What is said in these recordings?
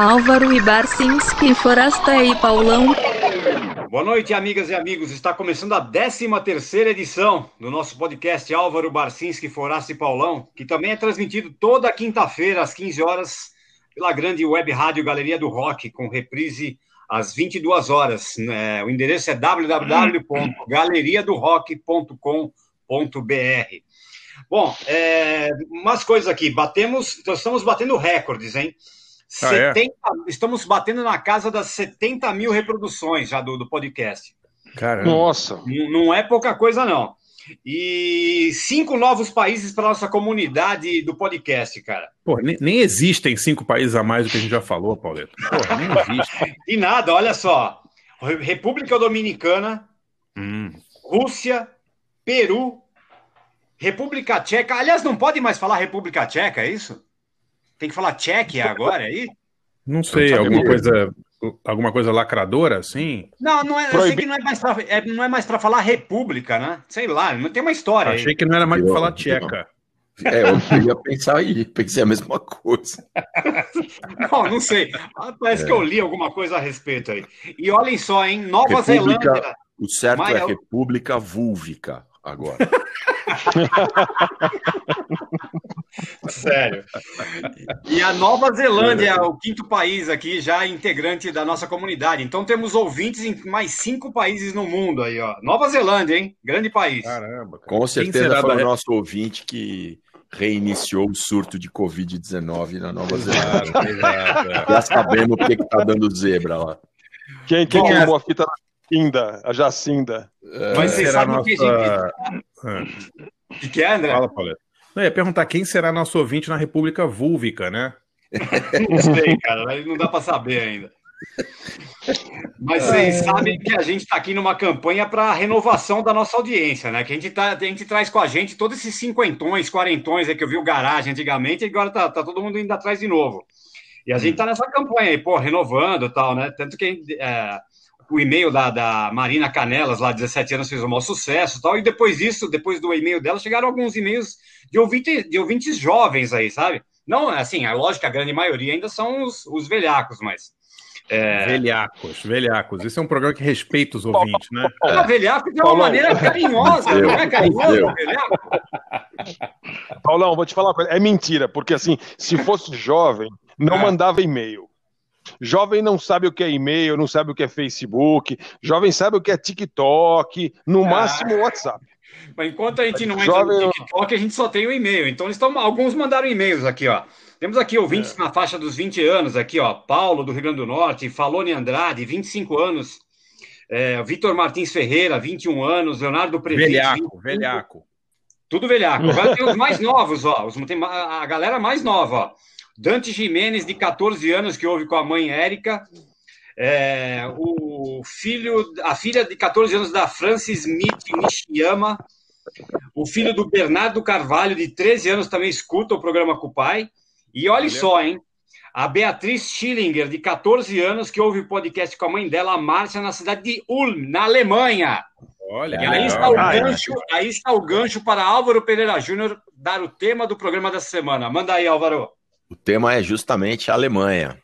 Álvaro e Barcinski, Forasta e Paulão. Boa noite, amigas e amigos. Está começando a 13 terceira edição do nosso podcast Álvaro Barcinski, Forasta e Paulão, que também é transmitido toda quinta-feira às 15 horas pela grande web rádio Galeria do Rock, com reprise às 22 horas. É, o endereço é www.galeriadorock.com.br. Bom, é, umas coisas aqui. Batemos, estamos batendo recordes, hein? Ah, é? 70, Estamos batendo na casa das 70 mil reproduções já do, do podcast. Caramba. Nossa. Não, não é pouca coisa, não. E cinco novos países para nossa comunidade do podcast, cara. Pô, nem, nem existem cinco países a mais do que a gente já falou, Pauleto. Porra, nem existe. E nada, olha só. República Dominicana, Hum. Rússia, Peru, República Tcheca. Aliás, não pode mais falar República Tcheca, é isso? Tem que falar Tchequia agora, é aí? Não sei, alguma coisa, alguma coisa lacradora, assim? Não, não é, eu sei que não é mais pra, é, não é mais para falar República, né? Sei lá, não tem uma história. aí. Achei que não era mais pra falar tcheca. É, eu ia pensar aí, pensei a mesma coisa. Não, não sei. Parece que eu li alguma coisa a respeito aí. E olhem só, hein? Nova República- Zelândia. O certo é eu- República Vúlvica agora. Sério. E a Nova Zelândia é o quinto país aqui, já integrante da nossa comunidade. Então temos ouvintes em mais cinco países no mundo aí, ó. Nova Zelândia, hein? Grande país. Caramba, cara. Com certeza foi da- o nosso ouvinte que reiniciou o surto de Covid-19 na Nova Zelândia. É. Já sabemos por que que tá dando zebra lá. Quem, quem Bom, queimou a fita da Jacinda? A Jacinda. Mas vocês será sabem o que a gente. nossa... Ah, O que, que é, André? Fala, Pauleto. Não, eu ia perguntar quem será nosso ouvinte na República Vúlvica, né? Não sei, cara. Não dá para saber ainda. Mas vocês sabem que a gente está aqui numa campanha para renovação da nossa audiência, né? Que a gente, tá, a gente traz com a gente todos esses cinquentões, quarentões aí que eu vi o garagem antigamente, e agora tá, tá todo mundo indo atrás de novo. E a gente tá nessa campanha aí, pô, renovando e tal, né? Tanto que é, o e-mail da, da Marina Canelas, lá, 17 anos, fez um maior sucesso e tal. E depois disso, depois do e-mail dela, chegaram alguns e-mails de, ouvinte, de ouvintes jovens aí, sabe? Não, assim, é lógico que a grande maioria ainda são os, os velhacos, mas. É, Velhacos, velhacos. Esse é um programa que respeita os ouvintes, né? Fala velhaco de uma Paulão. maneira carinhosa, não é carinhoso, Entendeu? velhaco? Paulão, vou te falar uma coisa. É mentira, porque assim, se fosse jovem, não É. mandava e-mail. Jovem não sabe o que é e-mail, não sabe o que é Facebook. Jovem sabe o que é TikTok, no Ah. máximo WhatsApp. Mas enquanto a gente não entra Jovem- no TikTok, a gente só tem o e-mail. Então, eles estão, alguns mandaram e-mails aqui, ó. Temos aqui ouvintes na faixa dos 20 anos, aqui, ó. Paulo, do Rio Grande do Norte, Falone Andrade, 25 anos. É, Vitor Martins Ferreira, 21 anos. Leonardo Previte, Velhaco, 25. velhaco. Tudo velhaco. Agora tem os mais novos, ó. Os, tem a galera mais nova, ó. Dante Jimenez, de 14 anos, que ouve com a mãe Érica. É, o filho, a filha de 14 anos da Francis Smith Nishiyama. O filho do Bernardo Carvalho, de 13 anos, também escuta o programa com o pai. E olha só, hein? A Beatriz Schillinger, de 14 anos, que ouve o podcast com a mãe dela, a Márcia, na cidade de Ulm, na Alemanha. Olha, E aí está, o Ah, é. gancho, aí está o gancho para Álvaro Pereira Júnior dar o tema do programa dessa semana. Manda aí, Álvaro. O tema é justamente a Alemanha.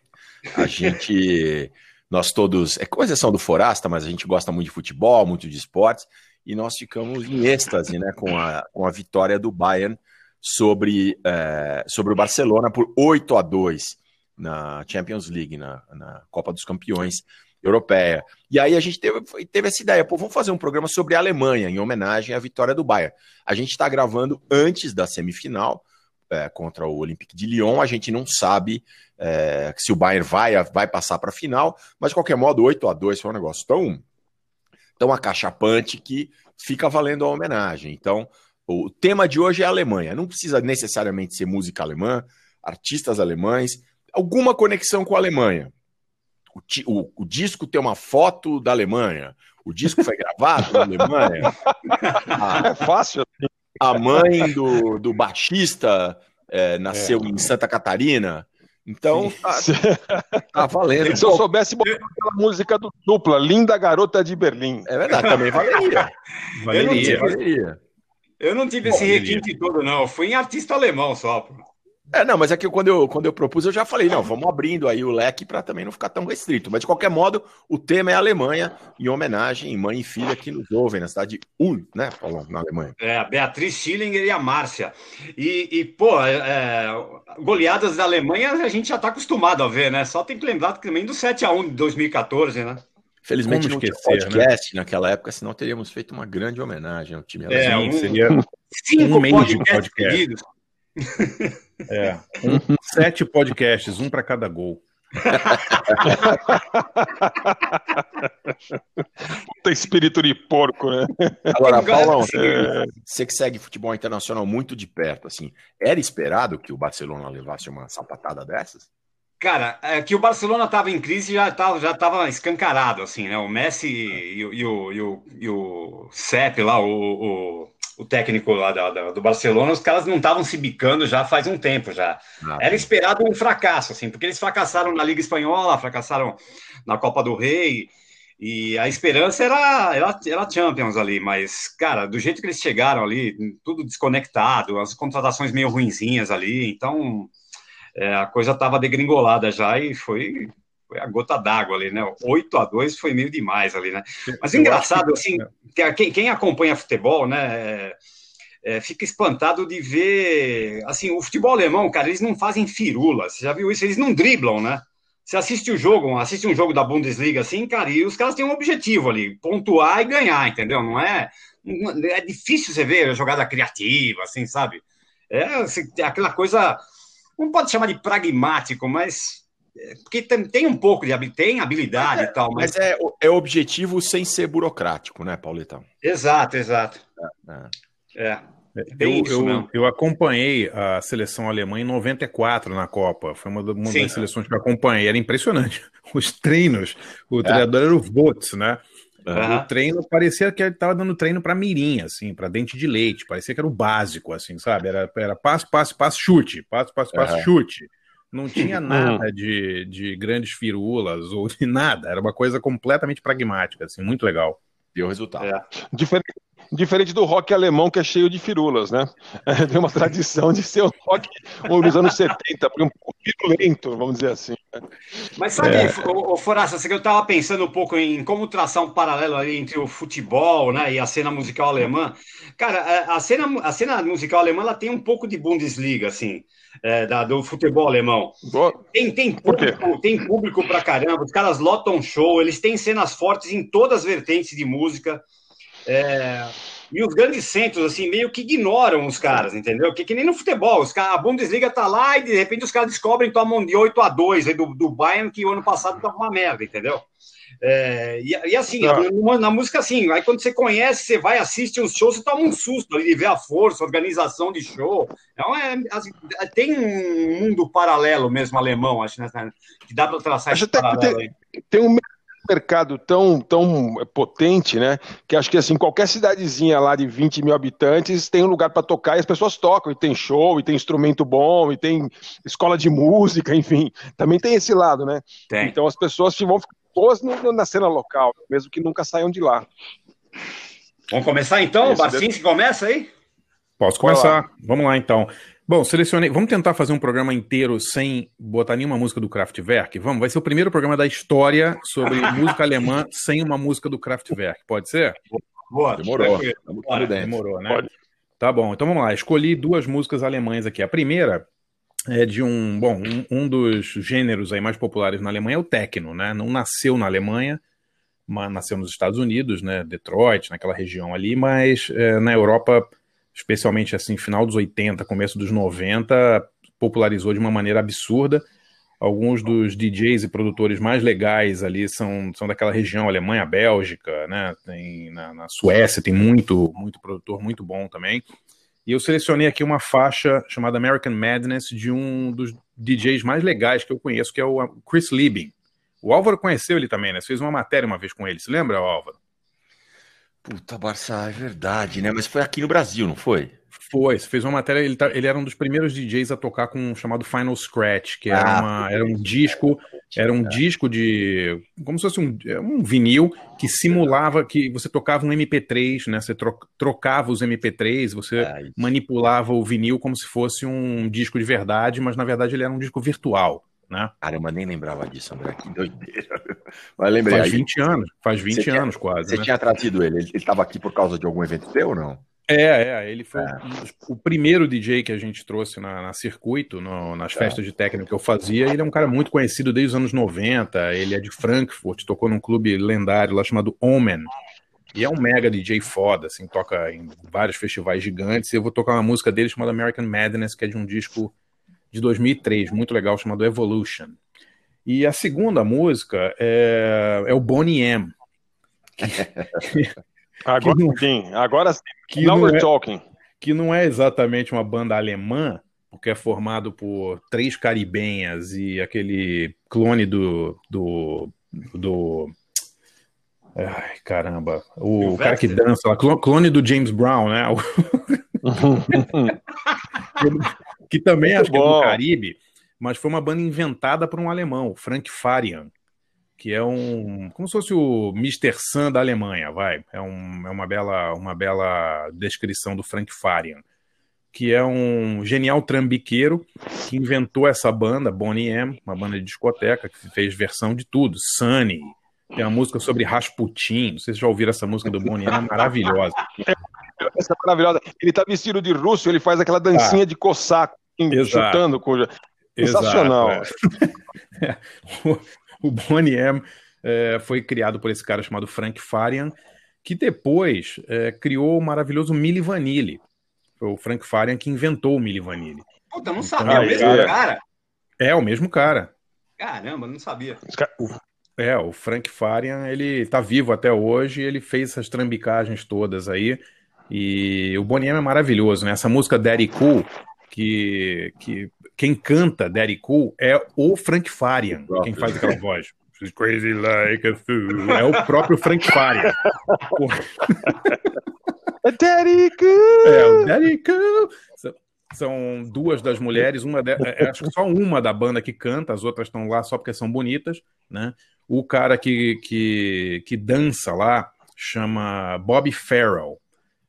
A gente, nós todos, é com exceção do Forasta, mas a gente gosta muito de futebol, muito de esportes, e nós ficamos em êxtase né, com, a, com a vitória do Bayern sobre, eh, sobre o Barcelona por 8 a 2 na Champions League, na, na Copa dos Campeões Europeia. E aí a gente teve, teve essa ideia, pô, vamos fazer um programa sobre a Alemanha, em homenagem à vitória do Bayern. A gente está gravando antes da semifinal, é, contra o Olympique de Lyon. A gente não sabe é, se o Bayern vai, vai passar para a final, mas de qualquer modo, 8 a 2 foi um negócio tão, tão acachapante que fica valendo a homenagem. Então, o tema de hoje é a Alemanha. Não precisa necessariamente ser música alemã, artistas alemães, alguma conexão com a Alemanha. O, o- o disco tem uma foto da Alemanha. O disco foi gravado na Alemanha. A- É fácil. A mãe do, do baixista é, nasceu em Santa Catarina. Então, tá, tá valendo. Se eu soubesse botar aquela música do dupla, Linda Garota de Berlim. É verdade, também valeria. Valeria. Valeria. Eu não tive Bom, esse requinte todo, não. Eu fui em artista alemão só. pô. É, não, mas é que quando eu, quando eu propus, eu já falei, não, vamos abrindo aí o leque para também não ficar tão restrito. Mas de qualquer modo, o tema é Alemanha, em homenagem mãe e filha que nos ouvem na cidade de Ulm, né, Paulo, na Alemanha. É, a Beatriz Schillinger e a Márcia. E, e pô, é, é goleadas da Alemanha a gente já está acostumado a ver, né? Só tem que lembrar também do 7x1 de 2014, né? Felizmente Como não tinha esquecer, podcast naquela época, senão teríamos feito uma grande homenagem ao time É, um- seria Cinco Um mês de podcasts podcast. É, um- sete podcasts, um para cada gol. Puta espírito de porco, né? Agora, Paulão, é, você que segue futebol internacional muito de perto, assim, era esperado que o Barcelona levasse uma sapatada dessas? Cara, é que o Barcelona estava em crise já estava já tava escancarado, assim, né? O Messi e, o- e o, e, o, e o Sepp lá, o, o, o técnico lá da- da- do Barcelona, os caras não estavam se bicando já faz um tempo já. Ah, Era esperado um fracasso, assim, porque eles fracassaram na Liga Espanhola, fracassaram na Copa do Rei, e a esperança era, era, era Champions ali, mas, cara, do jeito que eles chegaram ali, tudo desconectado, as contratações meio ruinzinhas ali, então é, a coisa estava degringolada já e foi, foi a gota d'água ali, né? 8 a 2 foi meio demais ali, né? Mas Eu engraçado, que- assim, a- quem, quem acompanha futebol, né, é, é, fica espantado de ver, assim, o futebol alemão, cara, eles não fazem firula, você já viu isso? Eles não driblam, né? Você assiste o jogo, assiste um jogo da Bundesliga, assim, cara, e os caras têm um objetivo ali, pontuar e ganhar, entendeu? Não é, é difícil você ver a jogada criativa, assim, sabe? É assim, aquela coisa, não pode chamar de pragmático, mas é, porque tem, tem um pouco de tem habilidade e tal, mas, Mas é, é objetivo sem ser burocrático, né, Pauletão? exato, exato. É. É. Eu, Bem isso eu, mesmo. eu acompanhei a seleção alemã em 94 na Copa. Foi uma, uma das seleções que eu acompanhei. Era impressionante. Os treinos. O É. treinador era o Vots, né? Aham. O treino parecia que ele estava dando treino para mirim, assim, para dente de leite. Parecia que era o básico, assim, sabe? Era, era passo, passo, passo, chute. Passo, passo, passo, Aham. chute. Não tinha nada de, de grandes firulas ou de nada. Era uma coisa completamente pragmática, assim, muito legal. Deu resultado. É. Diferente, diferente do rock alemão, que é cheio de firulas, né? Tem uma tradição de ser um rock nos anos 70, um pouco virulento, vamos dizer assim. Mas sabe, É. o, Foraça, eu estava pensando um pouco em como traçar um paralelo ali entre o futebol né, e a cena musical alemã. Cara, a- a cena, a cena musical alemã ela tem um pouco de Bundesliga, assim, é, da- do futebol alemão. Tem, tem público, tem público pra caramba, os caras lotam show, eles têm cenas fortes em todas as vertentes de música. É, e os grandes centros, assim, meio que ignoram os caras, entendeu? Que, que nem no futebol, os caras, a Bundesliga tá lá e de repente os caras descobrem tomam de 8 a 2 aí do, do Bayern, que o ano passado tava uma merda, entendeu? É, e, e assim, Tá. na, na música, assim, aí quando você conhece, você vai, assiste uns shows, você toma um susto ali de ver a força, a organização de show. Então, é, assim, tem um mundo paralelo mesmo alemão, acho, né? Que dá para traçar Acho esse até paralelo aí. Tem um mercado tão, tão potente, né? Que acho que assim, qualquer cidadezinha lá de 20 mil habitantes tem um lugar para tocar e as pessoas tocam, e tem show, e tem instrumento bom, e tem escola de música, enfim. Também tem esse lado, né? Tem. Então as pessoas vão ficar boas no- na cena local, mesmo que nunca saiam de lá. Vamos começar então? Esse Barcinski começa aí? Posso começar? Vamos lá então. Bom, selecionei. Vamos tentar fazer um programa inteiro sem botar nenhuma música do Kraftwerk? Vamos, vai ser o primeiro programa da história sobre música alemã sem uma música do Kraftwerk. Pode ser? Boa. Demorou. tudo dentro. Demorou, né? Pode. Tá bom, então vamos lá. Escolhi duas músicas alemãs aqui. A primeira é de um, bom, um, um dos gêneros aí mais populares na Alemanha é o techno, né? Não nasceu na Alemanha, mas nasceu nos Estados Unidos, né? Detroit, naquela região ali, mas é, na Europa, especialmente assim, final dos 80, começo dos 90, popularizou de uma maneira absurda. Alguns dos DJs e produtores mais legais ali são, são daquela região, Alemanha, Bélgica, né? Tem na, na Suécia tem muito, muito produtor muito bom também. E eu selecionei aqui uma faixa chamada American Madness de um dos DJs mais legais que eu conheço, que é o Chris Liebing. O Álvaro conheceu ele também, né? Você fez uma matéria uma vez com ele. Se lembra, Álvaro? Puta, Barça, é verdade, né? Mas foi aqui no Brasil, não foi? Foi, você fez uma matéria, ele, tá- ele era um dos primeiros DJs a tocar com um chamado Final Scratch, que era, Ah, uma- era um disco Era um É. disco de. como se fosse um, é um vinil que simulava que você tocava um MP3, né? Você tro- trocava os MP3, você É, isso. manipulava o vinil como se fosse um disco de verdade, mas na verdade ele era um disco virtual, né? Caramba, nem lembrava disso, André. Que doideira. Mas lembrei. Faz aí, 20 anos, faz 20 tinha- anos quase. Você né? tinha trazido ele. Ele estava aqui por causa de algum evento teu ou não? É, é, ele foi É. dos- o primeiro DJ que a gente trouxe na, na circuito, no- nas Tá. festas de técnico que eu fazia. Ele é um cara muito conhecido desde os anos 90. Ele é de Frankfurt, tocou num clube lendário lá chamado Omen. E é um mega DJ foda, assim, toca em vários festivais gigantes. E eu vou tocar uma música dele chamada American Madness, que é de um disco de 2003, muito legal, chamado Evolution. E a segunda música é, é o Boney M. Agora não- sim, agora sim. Que Now we're é- talking. que não é exatamente uma banda alemã, porque é formado por três caribenhas e aquele clone do. do. do ai, caramba. O, O cara que dança clone do James Brown, né? Que também Muito acho que é do bom. Caribe, mas foi uma banda inventada por um alemão, Frank Farian, que é um. como se fosse o Mr. Sun da Alemanha, vai. É, um, é uma, bela, uma bela descrição do Frank Farian, que é um genial trambiqueiro que inventou essa banda, Bonnie M, uma banda de discoteca, que fez versão de tudo, Sunny. Tem uma música sobre Rasputin. Não sei se já ouviram essa música do Bonnie M, é maravilhosa. Essa é maravilhosa. Ele tá vestido de russo, ele faz aquela dancinha de coçaco, assim, Exato. chutando. Com... Sensacional. Exato, é. o, o Boney M é, foi criado por esse cara chamado Frank Farian, que depois é, criou o maravilhoso Milli Vanilli. Foi o Frank Farian que inventou o Milli Vanilli. Puta, eu não sabia. É o mesmo é. cara? É o mesmo cara. Caramba, não sabia. É, o Frank Farian, ele tá vivo até hoje, ele fez essas trambicagens todas aí. E o Boney M é maravilhoso, né? Essa música Daddy Cool, que, que quem canta Daddy Cool é o Frank Farian, quem faz aquela voz. She's crazy like a fool. É o próprio Frank Farian. Daddy É, o Daddy Cool. São- São duas das mulheres, uma de, é, acho que só uma da banda que canta, as outras estão lá só porque são bonitas, né? O cara que, que, que dança lá chama Bob Farrell,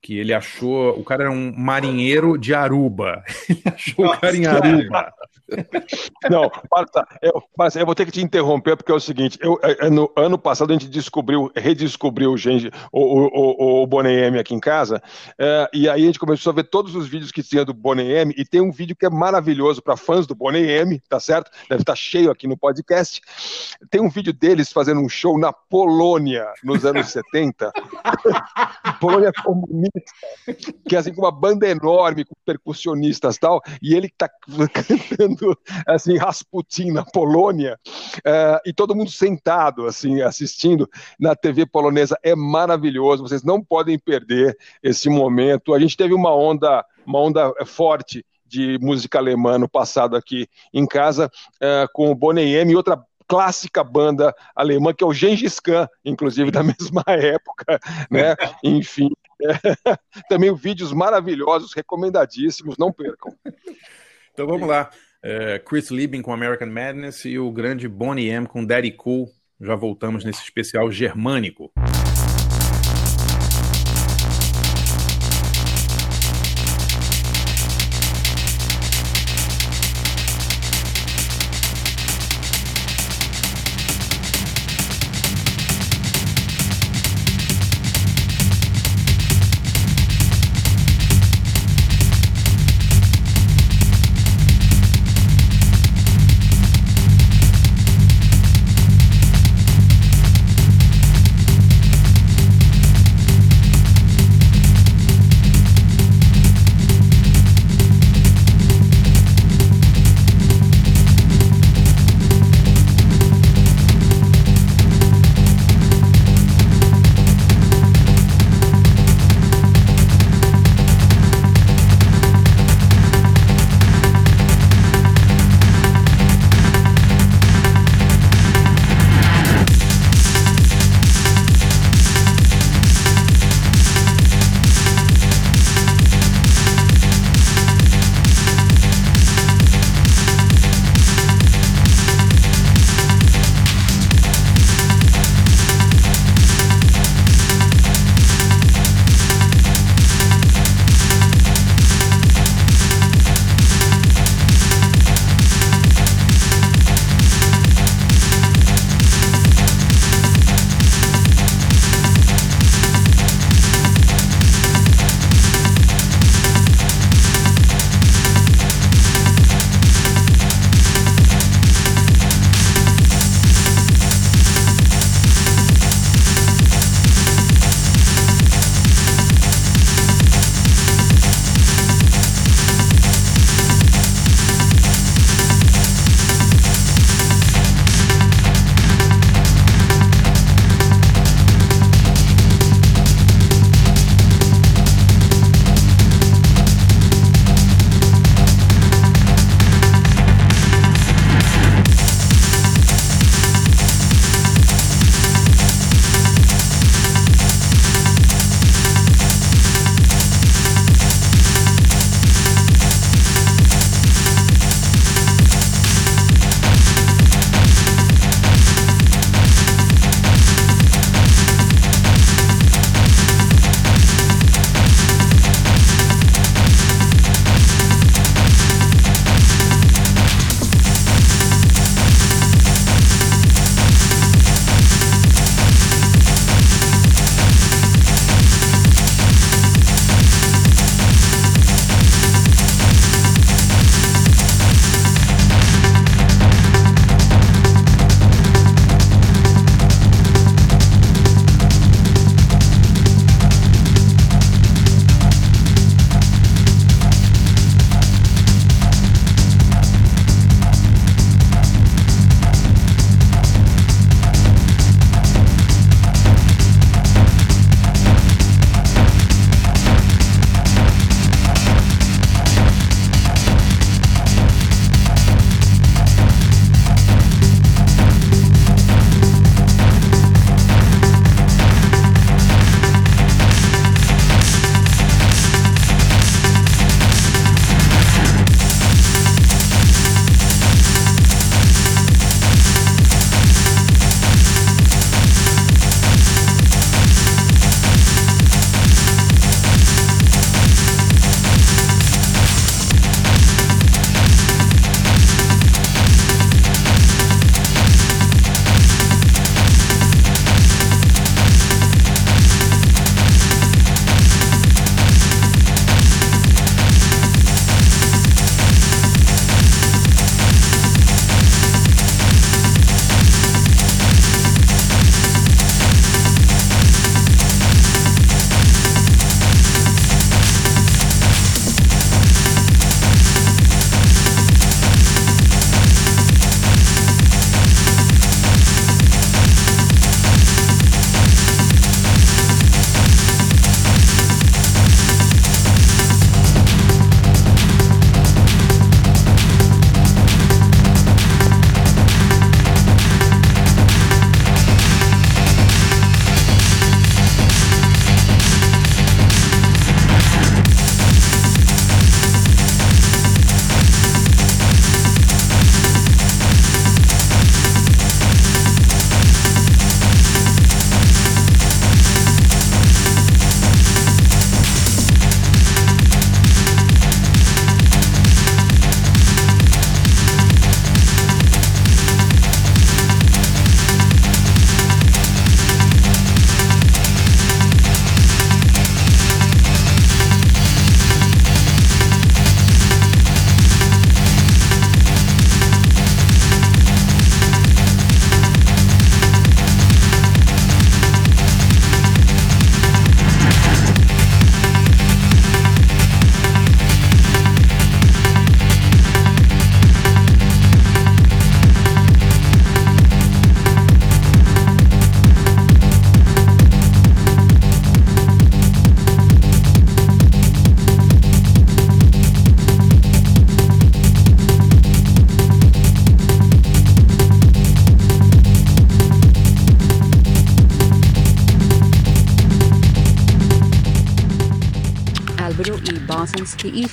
que ele achou, o cara era um marinheiro de Aruba. Ele achou o cara em Nossa, Aruba. Não, Marta, eu, Marta, eu vou ter que te interromper porque é o seguinte: eu, é, é, no ano passado a gente descobriu, redescobriu o, Genji, o, o, o, o Boney M aqui em casa, é, e aí a gente começou a ver todos os vídeos que tinha do Boney M, e tem um vídeo que é maravilhoso para fãs do Boney M, tá certo? Deve estar cheio aqui no podcast. Tem um vídeo deles fazendo um show na Polônia nos anos 70. Polônia comunista, que é assim com uma banda enorme, com percussionistas e tal, e ele tá cantando assim Rasputin na Polônia, eh, e todo mundo sentado assim assistindo na TV polonesa é maravilhoso. Vocês não podem perder esse momento. A gente teve uma onda, uma onda eh, forte de música alemã no passado aqui em casa eh, com o Boney M e outra clássica banda alemã que é o Gengis Khan, inclusive da mesma época, né? Enfim, também vídeos maravilhosos, recomendadíssimos, não percam. Então vamos lá. É, Chris Liebing com American Madness e o grande Boney M com Daddy Cool. Já voltamos nesse especial germânico.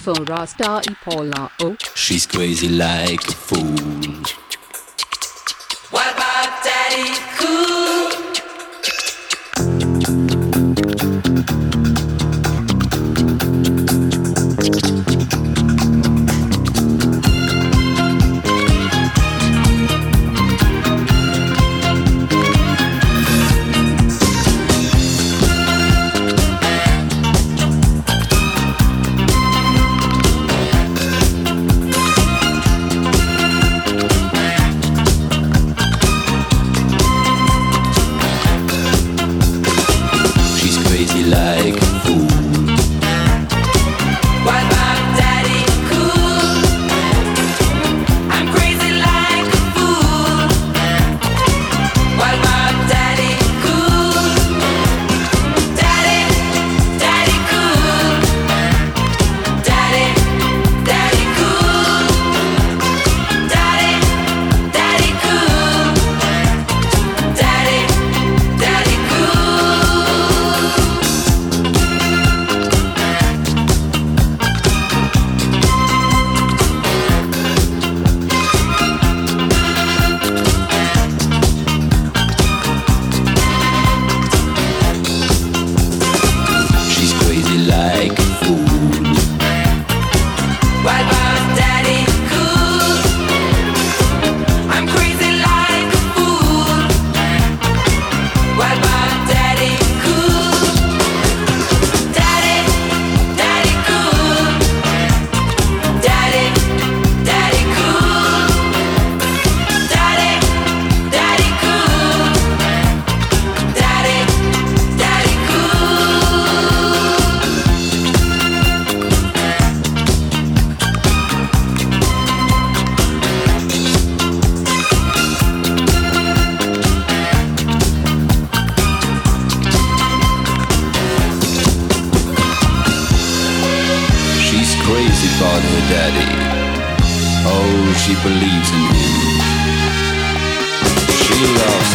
Barcinski i Forasta i Paula O. She's crazy like a fool.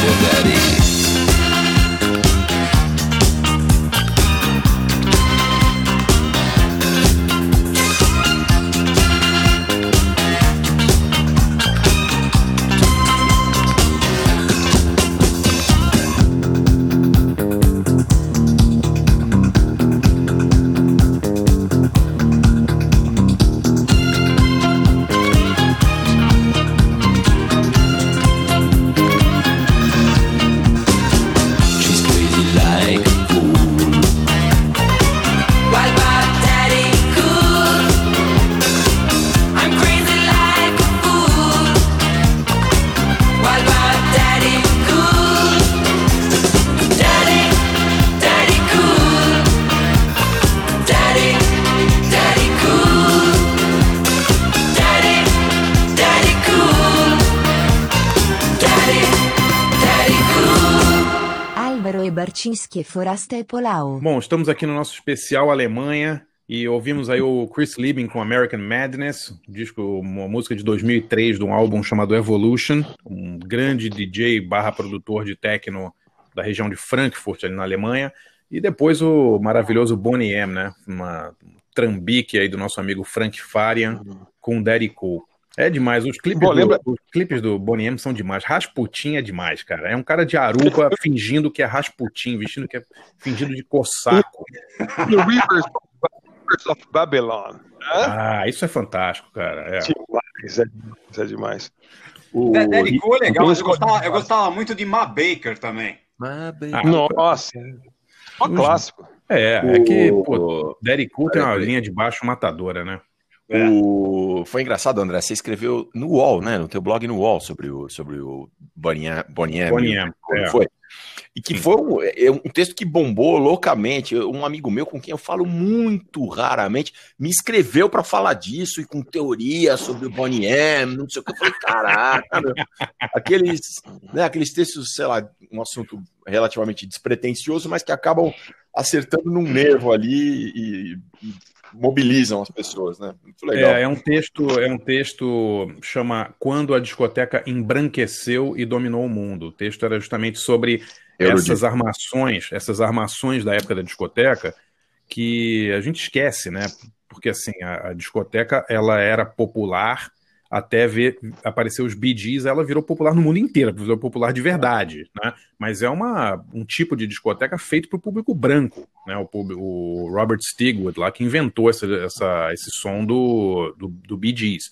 You're ready. E Barcinski e Forasta e Polao. Bom, estamos aqui no nosso especial Alemanha e ouvimos aí o Chris Liebing com American Madness, um disco, uma música de 2003 de um álbum chamado Evolution, um grande DJ barra produtor de techno da região de Frankfurt, ali na Alemanha, e depois o maravilhoso Bonnie M, né? Uma trambique aí do nosso amigo Frank Farian com Daddy Cool. É demais, os clipes, Bom, lembra- do, os clipes do Bonnie M são demais. Rasputin é demais, cara. É um cara de Aruba fingindo que é Rasputin, vestindo que é fingindo de cossaco. No Rivers, Rivers of Babylon. Ah, isso é fantástico, cara. É. Demais, é demais, é demais. O... Daddy Cool é legal, mas eu gostava, eu gostava muito de Ma Baker também. Ah, Nossa, um clássico. É, é que, O- pô, Daddy Cool tem uma Peraí, peraí. linha de baixo matadora, né? É. O... Foi engraçado, André. Você escreveu no UOL, né? No teu blog no UOL sobre o, sobre o Bonnie M. Bonnie M. Bonnie M, Como é. Foi. E que foi um, é um texto que bombou loucamente. Um amigo meu com quem eu falo muito raramente me escreveu para falar disso e com teoria sobre o Bonnie M, não sei o que. Eu falei, caraca. Aqueles, né, aqueles textos, sei lá, um assunto relativamente despretensioso, mas que acabam acertando num nervo ali e, e mobilizam as pessoas, né? Muito legal. É, é um texto, é um texto chama Quando a discoteca embranqueceu e dominou o mundo. O texto era justamente sobre Erudito. essas armações, essas armações da época da discoteca que a gente esquece, né? porque assim, a, a discoteca ela era popular até ver aparecer os Gees, ela virou popular no mundo inteiro, virou popular de verdade, né? Mas é uma, um tipo de discoteca feito para o público branco, né? O, o Robert Stigwood lá que inventou essa, essa- esse som do, do, do Gees.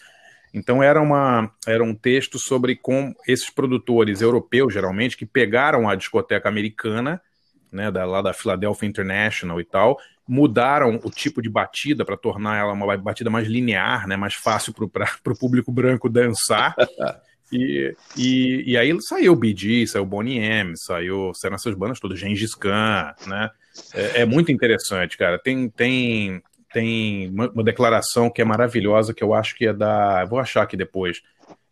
Então era, uma, era um texto sobre como esses produtores europeus, geralmente, que pegaram a discoteca americana, né, da, lá da Philadelphia International e tal, mudaram o tipo de batida para tornar ela uma batida mais linear, né, mais fácil para o público branco dançar. E, e, e aí saiu o Gees, saiu o Bonnie M, saiu, saíram essas bandas todas, Gengis Khan, né? É, é muito interessante, cara. Tem, tem, tem uma, uma declaração que é maravilhosa, que eu acho que é da. Vou achar aqui depois,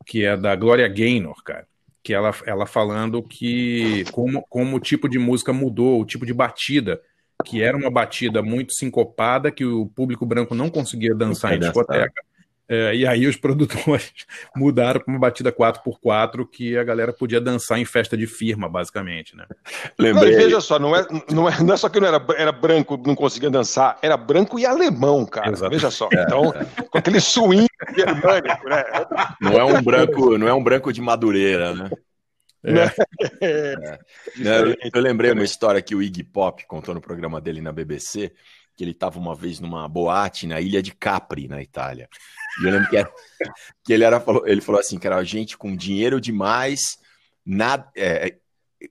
que é da Gloria Gaynor, cara. Que ela, ela falando que como, como o tipo de música mudou, o tipo de batida, que era uma batida muito sincopada, que o público branco não conseguia dançar em discoteca. É, e aí os produtores mudaram para uma batida 4x4 que a galera podia dançar em festa de firma, basicamente, né? Não, Lembrei. veja só, não é, não, é, não é só que não era, era branco, não conseguia dançar, era branco e alemão, cara. Exato. Veja só. Então, com aquele swing germânico, né? Não é um branco, não é um branco de madureira, né? É, Né, Eu, diferente. eu lembrei uma história que o Iggy Pop contou no programa dele na BBC, que ele estava uma vez numa boate na ilha de Capri, na Itália. E eu lembro que, era- que ele, era, falou, ele falou assim, que era gente com dinheiro demais, nada, é,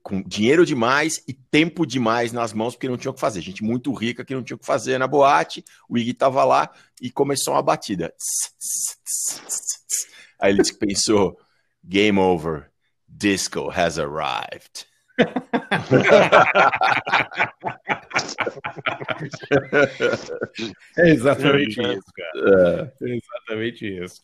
com dinheiro demais e tempo demais nas mãos, porque não tinha o que fazer. Gente muito rica que não tinha o que fazer na boate. O Iggy estava lá e começou uma batida. Aí ele pensou, game over, disco has arrived. É exatamente isso, cara. É exatamente isso.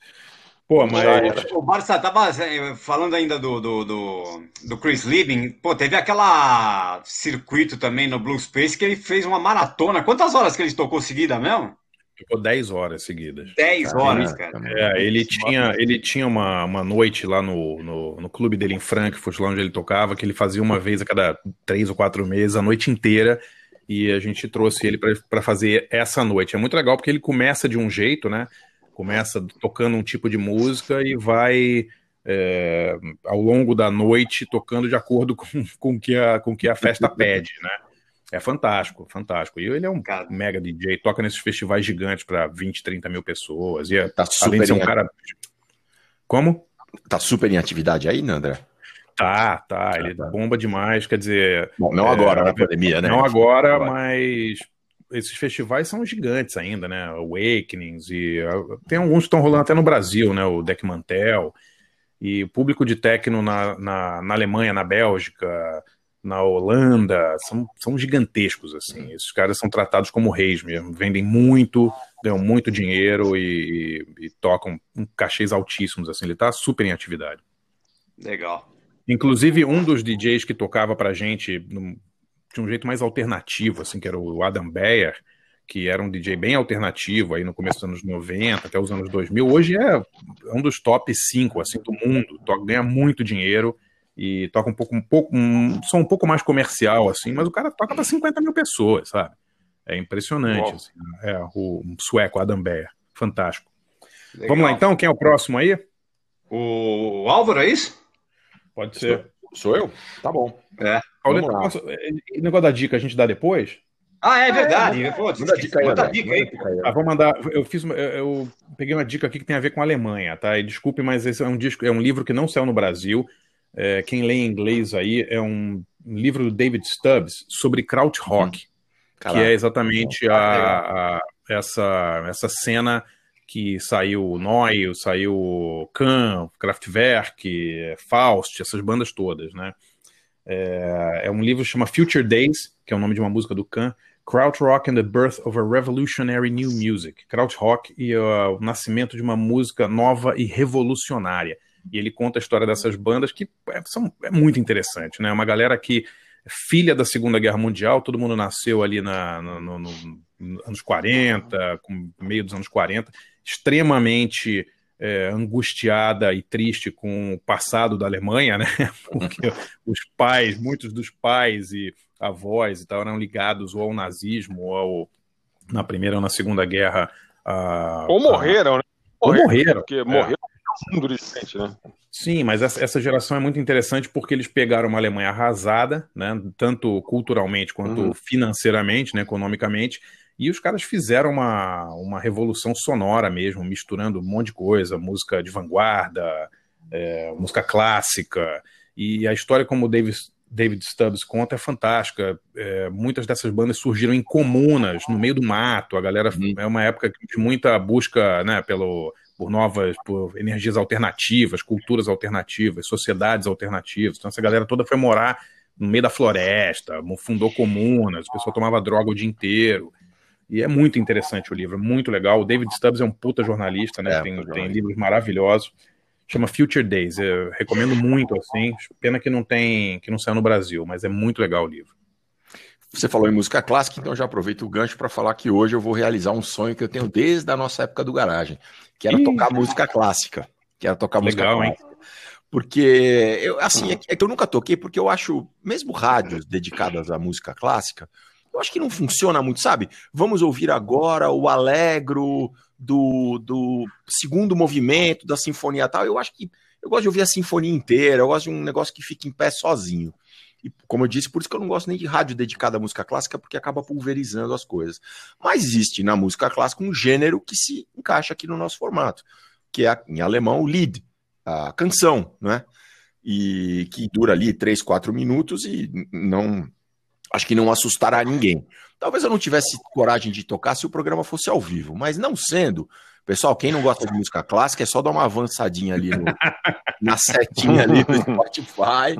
Pô, mas. O Barça tava eh, falando ainda do, do, do, do Chris Liebing. Pô, teve aquela circuito também no Blue Space que ele fez uma maratona. Quantas horas que ele tocou seguida mesmo? Ficou 10 horas seguidas. 10 horas, cara. É, ele tinha, ele tinha uma, uma noite lá no, no, no clube dele em Frankfurt, lá onde ele tocava, que ele fazia uma vez a cada três ou quatro meses, a noite inteira, e a gente trouxe ele para fazer essa noite. É muito legal porque ele começa de um jeito, né? Começa tocando um tipo de música e vai é, ao longo da noite tocando de acordo com, com que a, com que a festa pede, né? É fantástico, fantástico. E ele é um Cara. mega DJ, toca nesses festivais gigantes para 20, 30 mil pessoas. E é, Tá além super, de ser um cara. Como? tá super em atividade aí, Nandra? Tá, tá, ele bomba demais, quer dizer, Bom, não É, agora, na pandemia, né? não agora, Agora. mas esses festivais são gigantes ainda, né? Awakenings e uh, tem alguns que estão rolando até no Brasil, né? O Deck Mantel e o público de techno na, na, na Alemanha, na Bélgica, na Holanda, são, são gigantescos, assim. Esses caras são tratados como reis mesmo, vendem muito, ganham muito dinheiro e, e, e tocam cachês altíssimos, assim. Ele tá super em atividade. Legal. Inclusive, um dos DJs que tocava pra gente de um jeito mais alternativo, assim, que era o Adam Beyer, que era um DJ bem alternativo aí no começo dos anos 90 até os anos 2000. Hoje é um dos top 5 assim, do mundo. Ganha muito dinheiro e toca um pouco, um pouco, um som um pouco mais comercial, assim, mas o cara toca para 50 mil pessoas, sabe? É impressionante. Assim, é, o sueco, Adam Beyer. Fantástico. Legal. Vamos lá então, quem é o próximo aí? O Álvaro, é isso? Pode ser. Sou eu? Tá bom. Pauleta, Vamos lá. posso- o negócio da dica a gente dá depois? Ah, é verdade. Pô, Manda esqueci. dica aí, Manda André. dica aí. Manda dica aí, Ah, vou mandar. Eu fiz, uma- eu, eu peguei uma dica aqui que tem a ver com a Alemanha, tá? E desculpe, mas esse é um disco, é um livro que não saiu no Brasil. É, quem lê em inglês aí é um, livro do David Stubbs sobre krautrock, que Caraca. é exatamente a, a- essa essa cena que saiu Neu, saiu Kahn, Kraftwerk, Faust, essas bandas todas, né? É, é um livro que chama Future Days, que é o nome de uma música do Kahn, Krautrock and the Birth of a Revolutionary New Music. Krautrock e uh, o nascimento de uma música nova e revolucionária. E ele conta a história dessas bandas que é, são, é muito interessante, né? Uma galera que filha da Segunda Guerra Mundial, todo mundo nasceu ali na, no, no- no- nos anos 40, com meio dos anos 40, extremamente é, angustiada e triste com o passado da Alemanha, né? Porque os pais, muitos dos pais e avós e tal eram ligados ou ao nazismo ou ao, na Primeira ou na Segunda Guerra ah, Ou morreram, né? Ou morreram. Porque É. morreu mundo recente, né? Sim, mas essa, geração é muito interessante porque eles pegaram uma Alemanha arrasada, né, tanto culturalmente quanto Uhum. financeiramente, né, economicamente, e os caras fizeram uma, uma revolução sonora mesmo, misturando um monte de coisa, música de vanguarda, é, música clássica, e a história como o David, David Stubbs conta é fantástica. É, muitas dessas bandas surgiram em comunas, no meio do mato, a galera é uma época de muita busca, né, pelo por novas, por energias alternativas, culturas alternativas, sociedades alternativas. Então essa galera toda foi morar no meio da floresta, fundou comunas, o pessoal tomava droga o dia inteiro. E é muito interessante o livro, é muito legal. O David Stubbs é um puta jornalista, né? É, tem, tem livros maravilhosos. Chama Future Days. Eu recomendo muito, assim. Pena que não tem, que não saiu no Brasil, mas é muito legal o livro. Você falou em música clássica, então já aproveito o gancho para falar que hoje eu vou realizar um sonho que eu tenho desde a nossa época do garagem, que era Ih. tocar música clássica. Que era tocar Legal, música hein? clássica. Porque eu, assim, é que, é que eu nunca toquei, porque eu acho, mesmo rádios dedicadas à música clássica, eu acho que não funciona muito, sabe? Vamos ouvir agora o Alegro do, do segundo movimento da sinfonia tal. Eu acho que eu gosto de ouvir a sinfonia inteira, eu gosto de um negócio que fica em pé sozinho. E, como eu disse, por isso que eu não gosto nem de rádio dedicada à música clássica, porque acaba pulverizando as coisas. Mas existe na música clássica um gênero que se encaixa aqui no nosso formato, que é, em alemão, o Lied, a canção, né? E que dura ali três, quatro minutos e não. Acho que não assustará ninguém. Talvez eu não tivesse coragem de tocar se o programa fosse ao vivo, mas não sendo. Pessoal, quem não gosta de música clássica é só dar uma avançadinha ali no, na setinha ali do Spotify,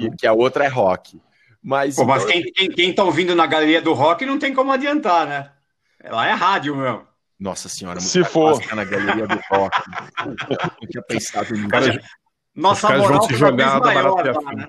e que a outra é rock. Mas, Pô, mas então, quem, quem, quem tá ouvindo na galeria do rock não tem como adiantar, né? Lá é rádio, meu. Nossa senhora, Se for. clássica na galeria do rock. Eu não tinha pensado nisso. Cara, Nossa Os moral se jogar da Barato lá, né?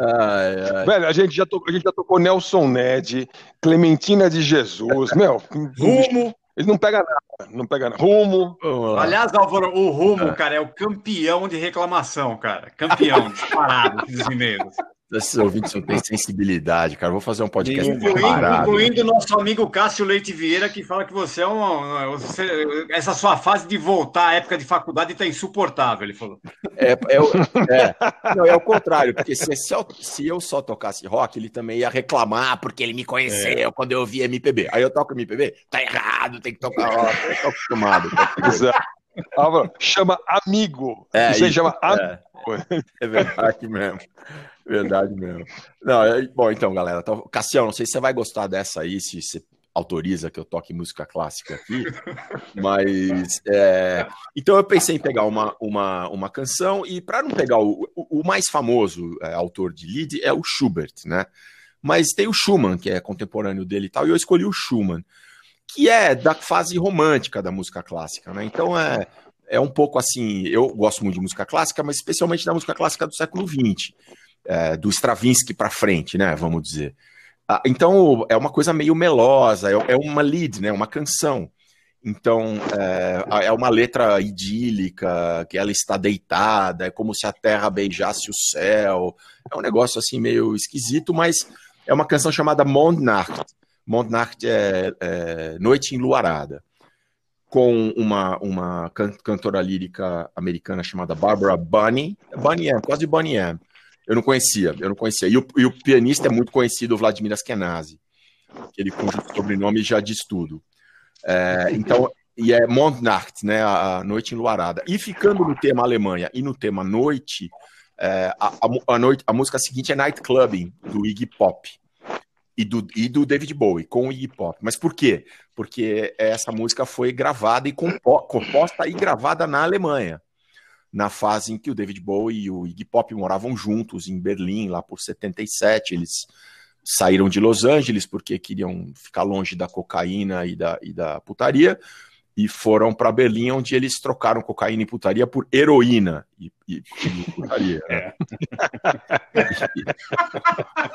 Ai, ai. Velho, a gente, já tocou, a gente já tocou Nelson Ned, Clementina de Jesus, meu. Rumo. Ele não pega nada, não pega nada. Rumo. Aliás, Álvaro, o É. Rumo, cara, é o campeão de reclamação, cara. Campeão, disparado dos e-mails. Esses ouvintes não têm sensibilidade, cara. Vou fazer um podcast Incluindo, parado. incluindo o nosso amigo Cássio Leite Vieira, que fala que você é um. você- essa sua fase de voltar à época de faculdade está insuportável, ele falou. É, é, o- é. Não, é o contrário, porque se, se eu, se eu só tocasse rock, ele também ia reclamar porque ele me conheceu quando eu ouvia MPB. Aí eu toco MPB, tá errado, tem que tocar rock, eu tô acostumado. Exato. Álvaro, chama amigo. É, Isso aí isso, chama amigo. é. É verdade mesmo. Verdade mesmo. Não, é- bom, então, galera. Então, Cassião, não sei se você vai gostar dessa aí, se você autoriza que eu toque música clássica aqui, mas é, então eu pensei em pegar uma, uma, uma canção e para não pegar o, o, o mais famoso é, autor de Lied é o Schubert, né? Mas tem o Schumann, que é contemporâneo dele e tal, e eu escolhi o Schumann, que é da fase romântica da música clássica, né? Então é é um pouco assim, eu gosto muito de música clássica, mas especialmente da música clássica do século XX, é, do Stravinsky para frente, né? Vamos dizer. Ah, então é uma coisa meio melosa, é, é uma lead, né? Uma canção. Então é, é uma letra idílica, que ela está deitada, é como se a terra beijasse o céu. É um negócio assim meio esquisito, mas é uma canção chamada Mondnacht. Mondnacht é, é Noite Enluarada com uma, uma can- cantora lírica americana chamada Barbara Bunny. Bunny M, quase Bunny. Eu não conhecia, eu não conhecia. E o, e o pianista é muito conhecido, o Vladimir Askenazi. Conjunto de sobrenome já diz tudo. É, então, e é Mondnacht, né, a, Noite Enluarada. E ficando no tema Alemanha e no tema Noite, é, a, a a noite, a música seguinte é Night Clubbing, do Iggy Pop. E do, e do David Bowie, com o Iggy Pop. Mas por quê? Porque essa música foi gravada e compo- composta e gravada na Alemanha. Na fase em que o David Bowie e o Iggy Pop moravam juntos em Berlim, lá por 77. Eles saíram de Los Angeles porque queriam ficar longe da cocaína e da, e da putaria. E foram para Berlim, onde eles trocaram cocaína e putaria por heroína e, e- e putaria. né?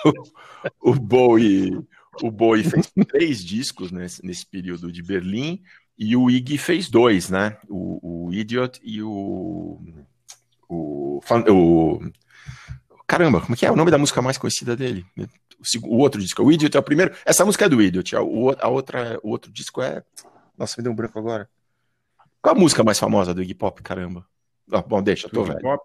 o, o Bowie, o Bowie fez três discos nesse, nesse período de Berlim e o Iggy fez dois, né? O, o Idiot e o, o, o- Caramba, como é que é o nome da música mais conhecida dele? O, o outro disco, o Idiot é o primeiro. Essa música é do Idiot, a, o, a outra, o outro disco é Nossa, me deu um branco agora. Qual a música mais famosa do Iggy Pop, caramba? Ah, bom, deixa, tô velho. Pop.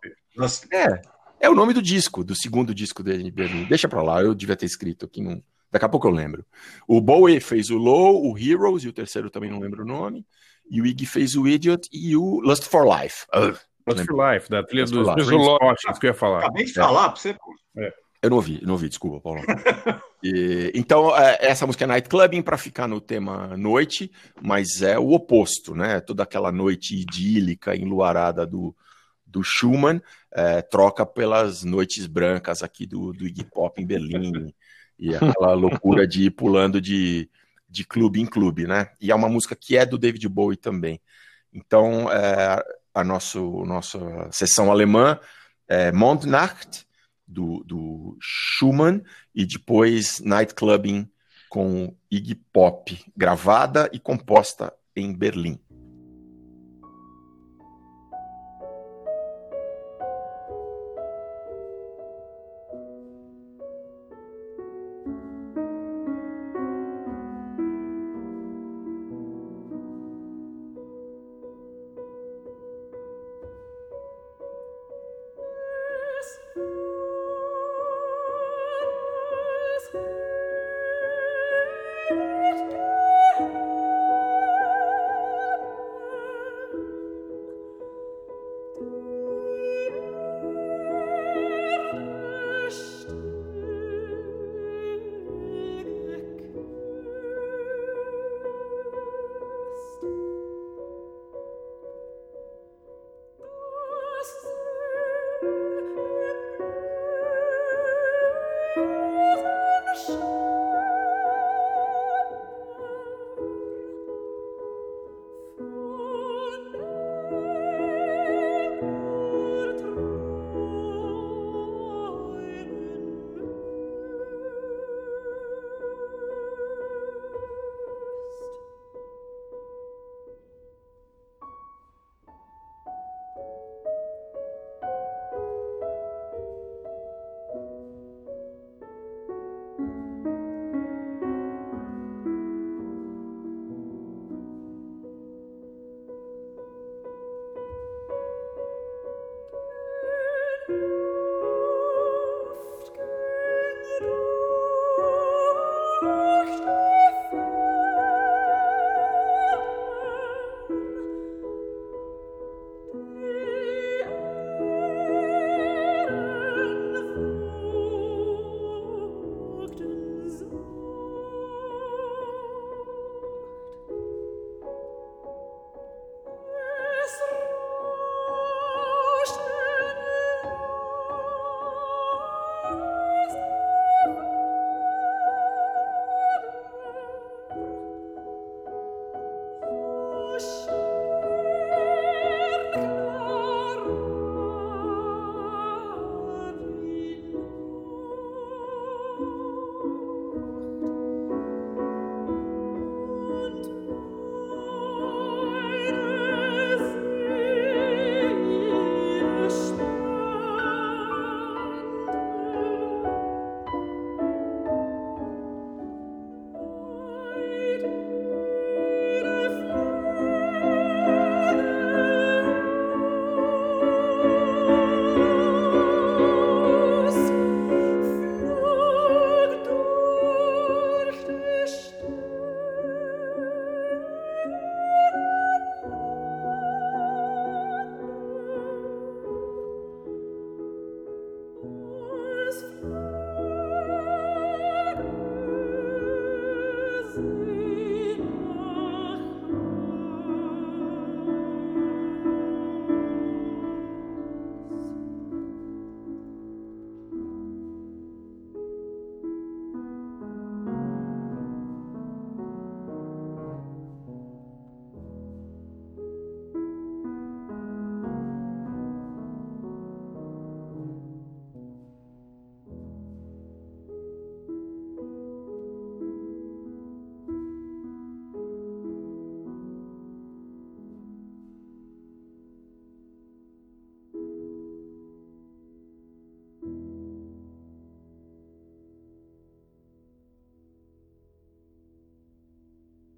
É, é o nome do disco, do segundo disco dele. Deixa pra lá, eu devia ter escrito aqui. Num... Daqui a pouco eu lembro. O Bowie fez o Low, o Heroes, e o terceiro também não lembro o nome. E o Iggy fez o Idiot e o Lust for Life. Ugh, Lust for Life, da trilha Lust dos isso que eu ia falar. acabei de falar pra você, pô. Eu não ouvi, não ouvi, desculpa, Paulo. E, então, é, essa música é Night Clubbing para ficar no tema noite, mas é o oposto, né? Toda aquela noite idílica, enluarada do, do Schumann, é, troca pelas noites brancas aqui do, do Iggy Pop em Berlim, e aquela loucura de ir pulando de, de clube em clube, né? E é uma música que é do David Bowie também. Então, é, a nosso, nossa sessão alemã é Mondnacht, do, do Schumann, e depois Night Clubbing com Iggy Pop, gravada e composta em Berlim.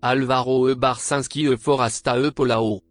Alvaro E. Barsinski E. Forasta E. Polao.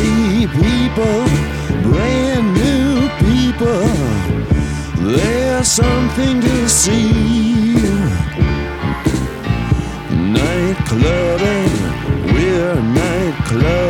See people, brand new people, there's something to see. Night clubbing, we're night.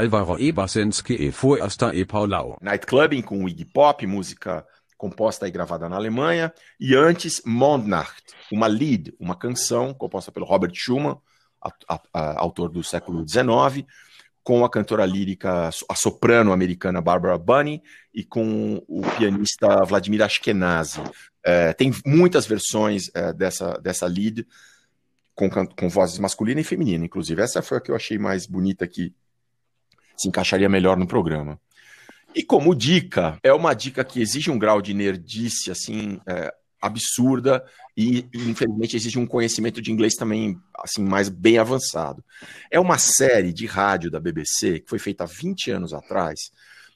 Alvaro Ebersenski e Forasta e Paulau. Night Clubbing com Iggy Pop, música composta e gravada na Alemanha, e antes Mondnacht, uma lead, uma canção composta pelo Robert Schumann, a- a- a- autor do século XIX, com a cantora lírica, a soprano americana Barbara Bunny e com o pianista Vladimir Ashkenazi. É, tem muitas versões é, dessa, dessa lead com, com vozes masculina e feminina, inclusive. Essa foi a que eu achei mais bonita que se encaixaria melhor no programa. E como dica, é uma dica que exige um grau de nerdice assim é, absurda e, infelizmente exige um conhecimento de inglês também assim mais bem avançado. É uma série de rádio da BBC que foi feita há 20 anos atrás,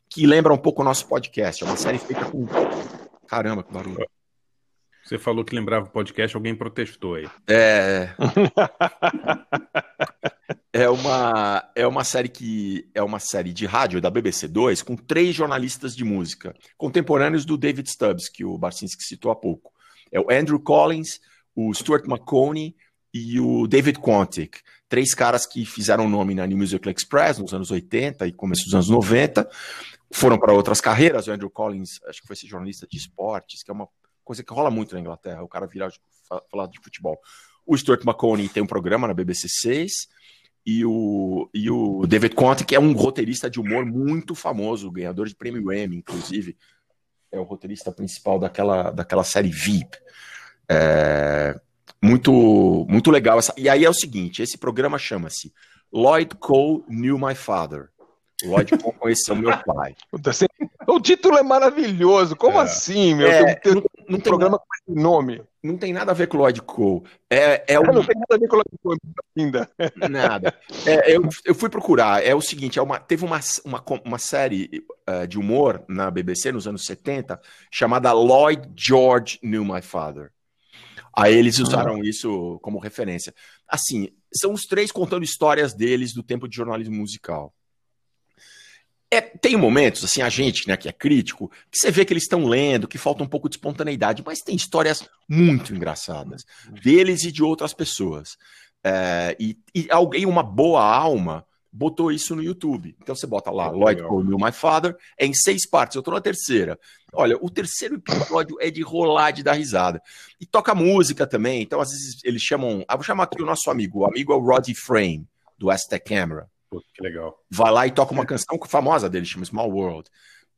que lembra um pouco o nosso podcast. É uma série feita com Caramba, que barulho. Você falou que lembrava o podcast, alguém protestou aí. É. É uma, é uma série que é uma série de rádio da BBC 2 com três jornalistas de música contemporâneos do David Stubbs, que o Barcinski citou há pouco. É o Andrew Collins, o Stuart McConey e o David Quantick. Três caras que fizeram nome na New Musical Express nos anos 80 e começo dos anos 90. Foram para outras carreiras. O Andrew Collins, acho que foi esse jornalista de esportes, que é uma coisa que rola muito na Inglaterra, o cara virar fa- falar de futebol. O Stuart McConey tem um programa na BBC 6 e o, e o David Conte, que é um roteirista de humor muito famoso, ganhador de prêmio Emmy, inclusive, é o roteirista principal daquela, daquela série VIP. É, muito, muito legal. Essa, e aí é o seguinte, esse programa chama-se Lloyd Cole Knew My Father. Lloyd Cole conheceu meu pai. O título é maravilhoso. Como É. assim, meu? É, Tem- não, não um tem programa com esse nome. Não tem nada a ver com o Lloyd Cole. É, é um, Não tem nada a ver com o Lloyd Cole ainda. Nada. É, eu, eu fui procurar. É o seguinte: é uma, teve uma, uma, uma série eh, de humor na BBC nos anos 70 chamada Lloyd George Knew My Father. Aí eles usaram isso como referência. Assim, são os três contando histórias deles do tempo de jornalismo musical. É, tem momentos, assim, a gente, né, que é crítico, que você vê que eles estão lendo, que falta um pouco de espontaneidade, mas tem histórias muito engraçadas, deles e de outras pessoas. É, e, e alguém, uma boa alma, botou isso no YouTube. Então você bota lá, Lloyd Cole My Father, é em seis partes, eu tô na terceira. Olha, o terceiro episódio é de rolar, de dar risada. E toca música também, então às vezes eles chamam, ah, vou chamar aqui o nosso amigo, o amigo é o Roddy Frame, do Aztec Camera que legal. vai lá e toca uma canção famosa dele, chama Small World.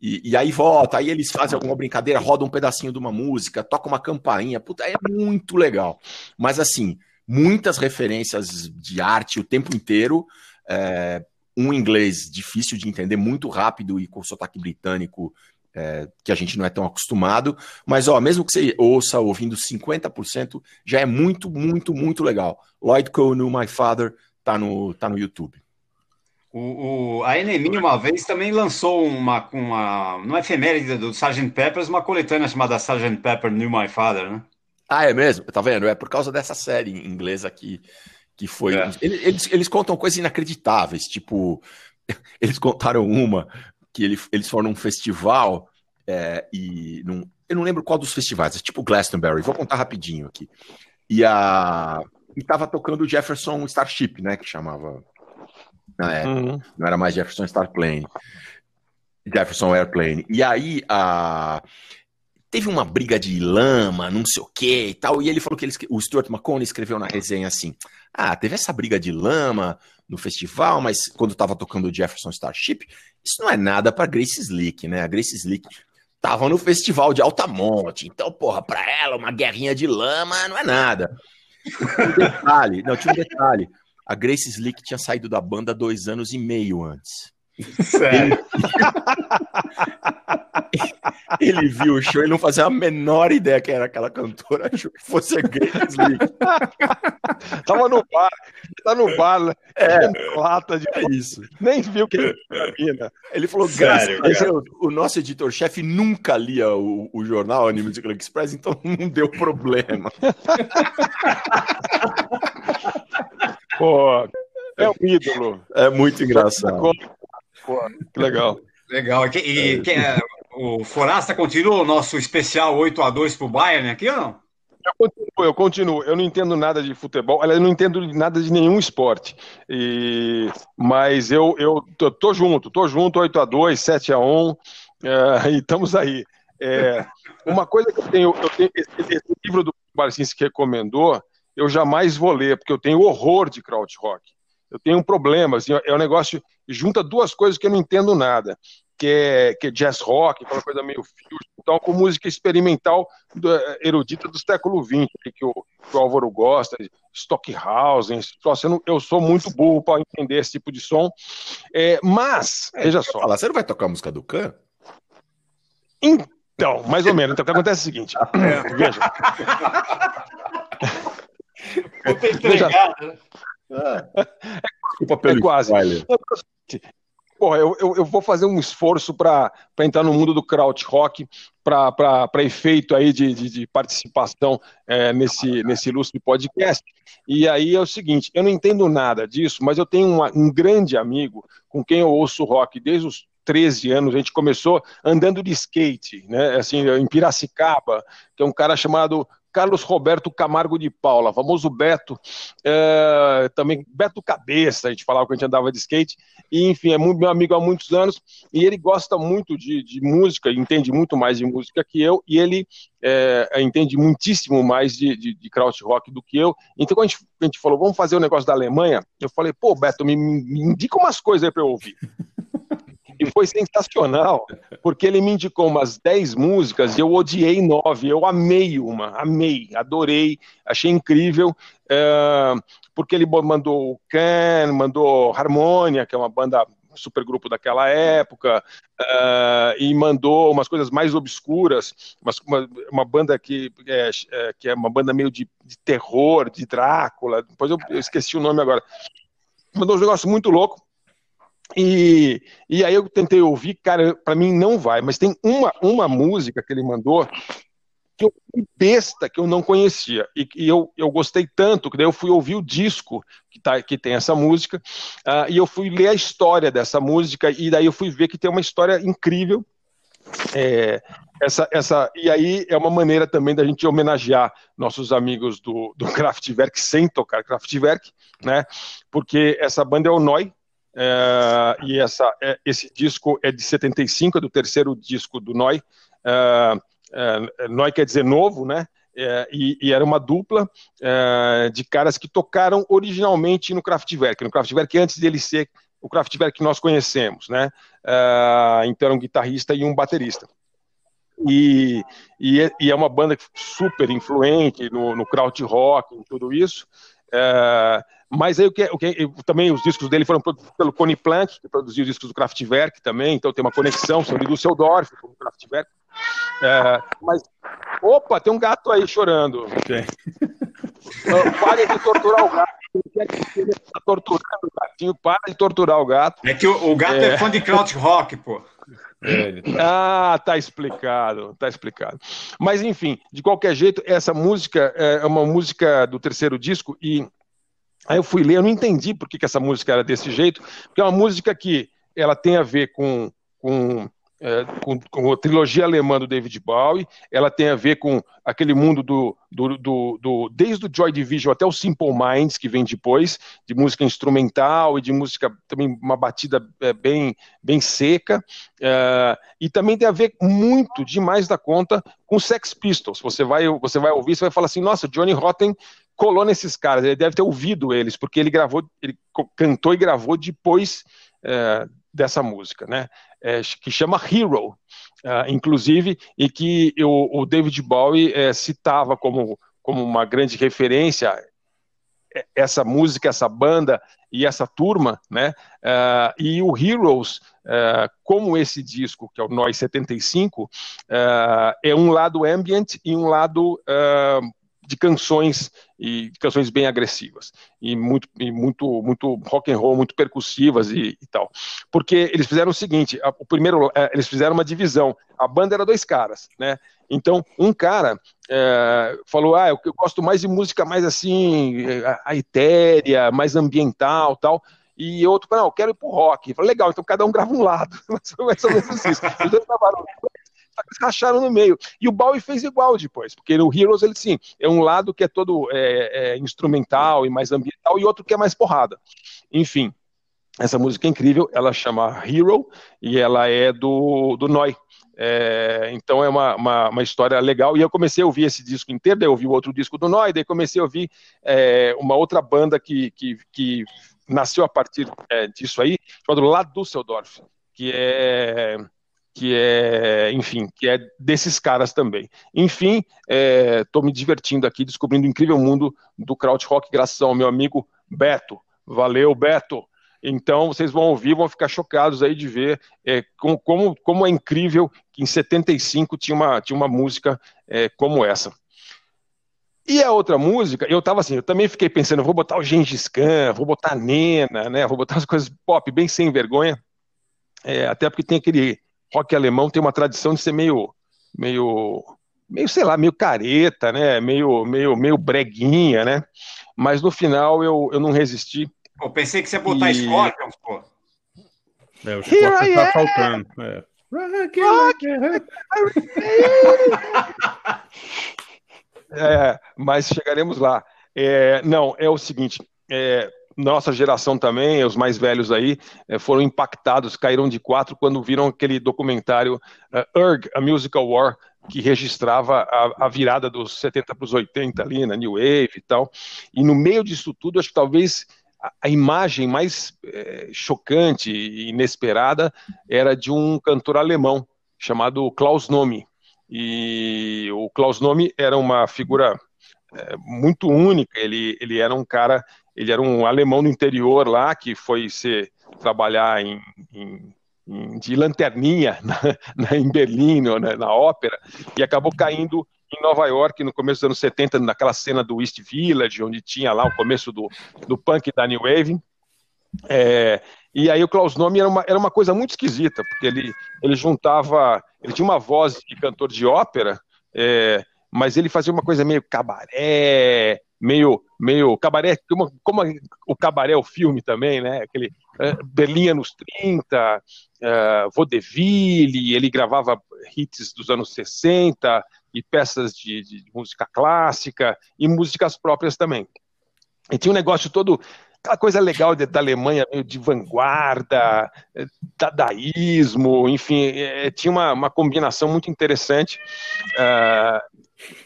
E, e aí volta, aí eles fazem alguma brincadeira, rodam um pedacinho de uma música, toca uma campainha, puta, é muito legal. Mas assim, muitas referências de arte o tempo inteiro, é, um inglês difícil de entender, muito rápido e com sotaque britânico, é, que a gente não é tão acostumado, mas ó, mesmo que você ouça ouvindo 50%, já é muito, muito, muito legal. Lloyd Cole My Father tá no, tá no YouTube. O, o- a NME uma vez também lançou uma, uma, numa efeméride do Sgt. Peppers, uma coletânea chamada Sgt. Pepper Knew My Father, né? Ah, é mesmo? Tá vendo? É por causa dessa série inglesa que, que foi. É. Ele- Eles, eles contam coisas inacreditáveis, tipo, eles contaram uma que ele- eles foram num festival é, e num- eu não lembro qual dos festivais, é tipo Glastonbury, vou contar rapidinho aqui. E a e tava tocando o Jefferson Starship, né, que chamava na época. Uhum. Não era mais Jefferson Starplane. Jefferson Airplane. E aí a teve uma briga de lama, não sei o que e tal, e ele falou que ele, o Stuart McConey escreveu na resenha assim: Ah, teve essa briga de lama no festival, mas quando tava tocando o Jefferson Starship, isso não é nada pra Grace Slick, né? A Grace Slick tava no festival de Altamonte, então, porra, pra ela uma guerrinha de lama não é nada. Um detalhe, não, tinha um detalhe. A Grace Slick tinha saído da banda dois anos e meio antes. Sério. Ele viu o show e não fazia a menor ideia que era aquela cantora, achou que fosse a Grace Slick. Tava no bar, tá no bar, né? É. lata de. É isso. Nem viu que era. Ele falou, Sério, cara? Deus, o nosso editor-chefe nunca lia o, o jornal Anime Musical Express, então não deu problema. Pô, é um ídolo. É muito engraçado. Pô, que legal. Legal. E, e quem é- o Forasta continua o nosso especial 8x2 pro Bayern aqui ou não? Eu continuo, eu continuo. Eu não entendo nada de futebol, aliás, eu não entendo nada de nenhum esporte. E, mas eu, eu tô, tô junto, tô junto, 8x2, 7x1, é, e estamos aí. É, uma coisa que eu tenho, eu tenho esse, esse livro do Barcinski que recomendou, eu jamais vou ler, porque eu tenho horror de krautrock. Eu tenho um problema, assim, é um negócio, junta duas coisas que eu não entendo nada, que é, que é jazz rock, aquela coisa meio fusion, então com música experimental do- erudita do século XX, que o, que o Álvaro gosta, Stockhausen, troço. eu, não- eu sou muito burro para entender esse tipo de som, É, mas, veja só. Falar, você não vai tocar a música do Khan? Então, mais ou menos. Então, o que acontece é o seguinte. Veja. Veja- né? Desculpa pelo É quase. porra, eu, eu, eu vou fazer um esforço para entrar no mundo do krautrock, para efeito aí de, de, de participação é, nesse, nesse ilustre podcast. E aí é o seguinte, eu não entendo nada disso, mas eu tenho uma, um grande amigo com quem eu ouço rock desde os 13 anos, a gente começou andando de skate, né, assim, em Piracicaba, que é um cara chamado Carlos Roberto Camargo de Paula, famoso Beto, é, também Beto Cabeça, a gente falava que a gente andava de skate, e enfim, é muito, meu amigo há muitos anos, e ele gosta muito de, de música, entende muito mais de música que eu, e ele é, entende muitíssimo mais de, de, de krautrock do que eu, então quando a gente, a gente falou, vamos fazer o um negócio da Alemanha, eu falei, pô, Beto, me, me indica umas coisas aí para eu ouvir. E foi sensacional, porque ele me indicou umas 10 músicas e eu odiei nove. Eu amei uma, amei, adorei, achei incrível. É, porque ele mandou o Can, mandou Harmonia, que é uma banda super grupo daquela época, uh, e mandou umas coisas mais obscuras, uma, uma banda que é, é, que é uma banda meio de, de terror, de Drácula, depois eu, eu esqueci o nome agora. Mandou um negócio muito louco, e, e aí eu tentei ouvir, cara, para mim não vai, mas tem uma, uma música que ele mandou que eu fui besta, que eu não conhecia, e, e eu, eu gostei tanto, que daí eu fui ouvir o disco que, tá, que tem essa música, uh, e eu fui ler a história dessa música, e daí eu fui ver que tem uma história incrível, é, essa, essa, e aí é uma maneira também da gente homenagear nossos amigos do, do Kraftwerk sem tocar Kraftwerk, né? Porque essa banda é o Noi, é, e essa, é, esse disco é de 75, é do terceiro disco do Noi. É, é, Noi quer dizer novo, né? É, e, e, era uma dupla é, de caras que tocaram originalmente no Kraftwerk, no Kraftwerk antes dele ser o Kraftwerk que nós conhecemos, né? então, um guitarrista e um baterista. E, e, e, é uma banda super influente no, no krautrock, em tudo isso. Mas aí o que, o que também os discos dele foram produzidos pelo Connie Plank, que produziu os discos do Kraftwerk também, então tem uma conexão, são de Düsseldorf com o Kraftwerk. É, mas, opa, tem um gato aí chorando. Okay. Pare de torturar o gato. Ele está torturando o gatinho, para de torturar o gato. É que o, o gato é, é fã de krautrock, pô. É, tá... Ah, tá explicado, tá explicado. Mas enfim, de qualquer jeito, essa música é uma música do terceiro disco e Aí eu fui ler, eu não entendi por que, que essa música era desse jeito, porque é uma música que ela tem a ver com, com, é, com, com, a trilogia alemã do David Bowie, ela tem a ver com aquele mundo do, do, do, do, desde o Joy Division até o Simple Minds, que vem depois, de música instrumental e de música também uma batida é, bem, bem seca, é, e também tem a ver muito, demais da conta, com Sex Pistols. Você vai, você vai ouvir, você vai falar assim, nossa, Johnny Rotten colou nesses caras, ele deve ter ouvido eles, porque ele gravou, ele cantou e gravou depois é, dessa música, né? É, que chama Hero, é, inclusive, e que o, o David Bowie é, citava como, como uma grande referência é, essa música, essa banda e essa turma, né? E o Heroes, como esse disco, que é o Nós 75, uh, é um lado ambient e um lado de canções e canções bem agressivas e muito e muito muito rock and roll muito percussivas e, e tal porque eles fizeram o seguinte a, o primeiro é, eles fizeram uma divisão a banda era dois caras né então um cara é, falou ah eu, eu, gosto mais de música mais assim a, a etérea mais ambiental tal e outro, não, eu quero ir pro rock. Falei, legal, então cada um grava um lado. Mais ou menos isso. Os dois gravaram racharam no meio. E o Bowie fez igual depois, porque no Heroes ele sim, é um lado que é todo é, é, instrumental e mais ambiental, e outro que é mais porrada. Enfim, essa música é incrível, ela chama Hero e ela é do, do Noi. É, então é uma, uma, uma, história legal. E eu comecei a ouvir esse disco inteiro, daí eu ouvi o outro disco do Noi, daí comecei a ouvir é, uma outra banda que, que, que nasceu a partir é, disso aí, chamada La Düsseldorf, que é que é, enfim, que é desses caras também. Enfim, estou é, me divertindo aqui, descobrindo o incrível mundo do krautrock, graças ao meu amigo Beto. Valeu, Beto! Então, vocês vão ouvir, vão ficar chocados aí de ver é, como, como, como, é incrível que em 75 tinha uma, tinha uma música é, como essa. E a outra música, eu tava assim, eu também fiquei pensando, vou botar o Gengis Khan, vou botar a Nena, né, vou botar as coisas pop bem sem vergonha, É, até porque tem aquele rock alemão, tem uma tradição de ser meio, meio, meio, sei lá, meio careta, né? Meio, meio, meio breguinha, né? Mas no final eu, eu não resisti. Pô, pensei que você ia botar E- Scorpions, pô. É, o Scorpions tá am. faltando. É. É, mas chegaremos lá. É, não, é o seguinte: é, nossa geração também, os mais velhos aí, é, foram impactados, caíram de quatro quando viram aquele documentário eh, Urg, a Musical War, que registrava a, a virada dos 70 para os 80 ali, na New Wave e tal. E no meio disso tudo, acho que talvez a, a imagem mais eh, chocante e inesperada era de um cantor alemão chamado Klaus Nomi. E o Klaus Nomi era uma figura é, muito única. Ele, ele era um cara, ele era um alemão do interior lá que foi se trabalhar em, em- em- de lanterninha na, na- em Berlim, na, na ópera, e acabou caindo em Nova York no começo dos anos 70, naquela cena do East Village, onde tinha lá o começo do, do punk da New Wave. É, e aí o Klaus Nomi era uma, era uma coisa muito esquisita, porque ele, ele juntava, ele tinha uma voz de cantor de ópera, é, mas ele fazia uma coisa meio cabaré, meio, meio cabaré, como, como o cabaré é o filme também, né? Aquele é, Berlim anos 30, é, Vaudeville, ele gravava hits dos anos 60 e peças de, de música clássica e músicas próprias também. E tinha um negócio todo, aquela coisa legal de- da Alemanha, meio de vanguarda, eh, dadaísmo, enfim, eh, tinha uma, uma combinação muito interessante. Ah,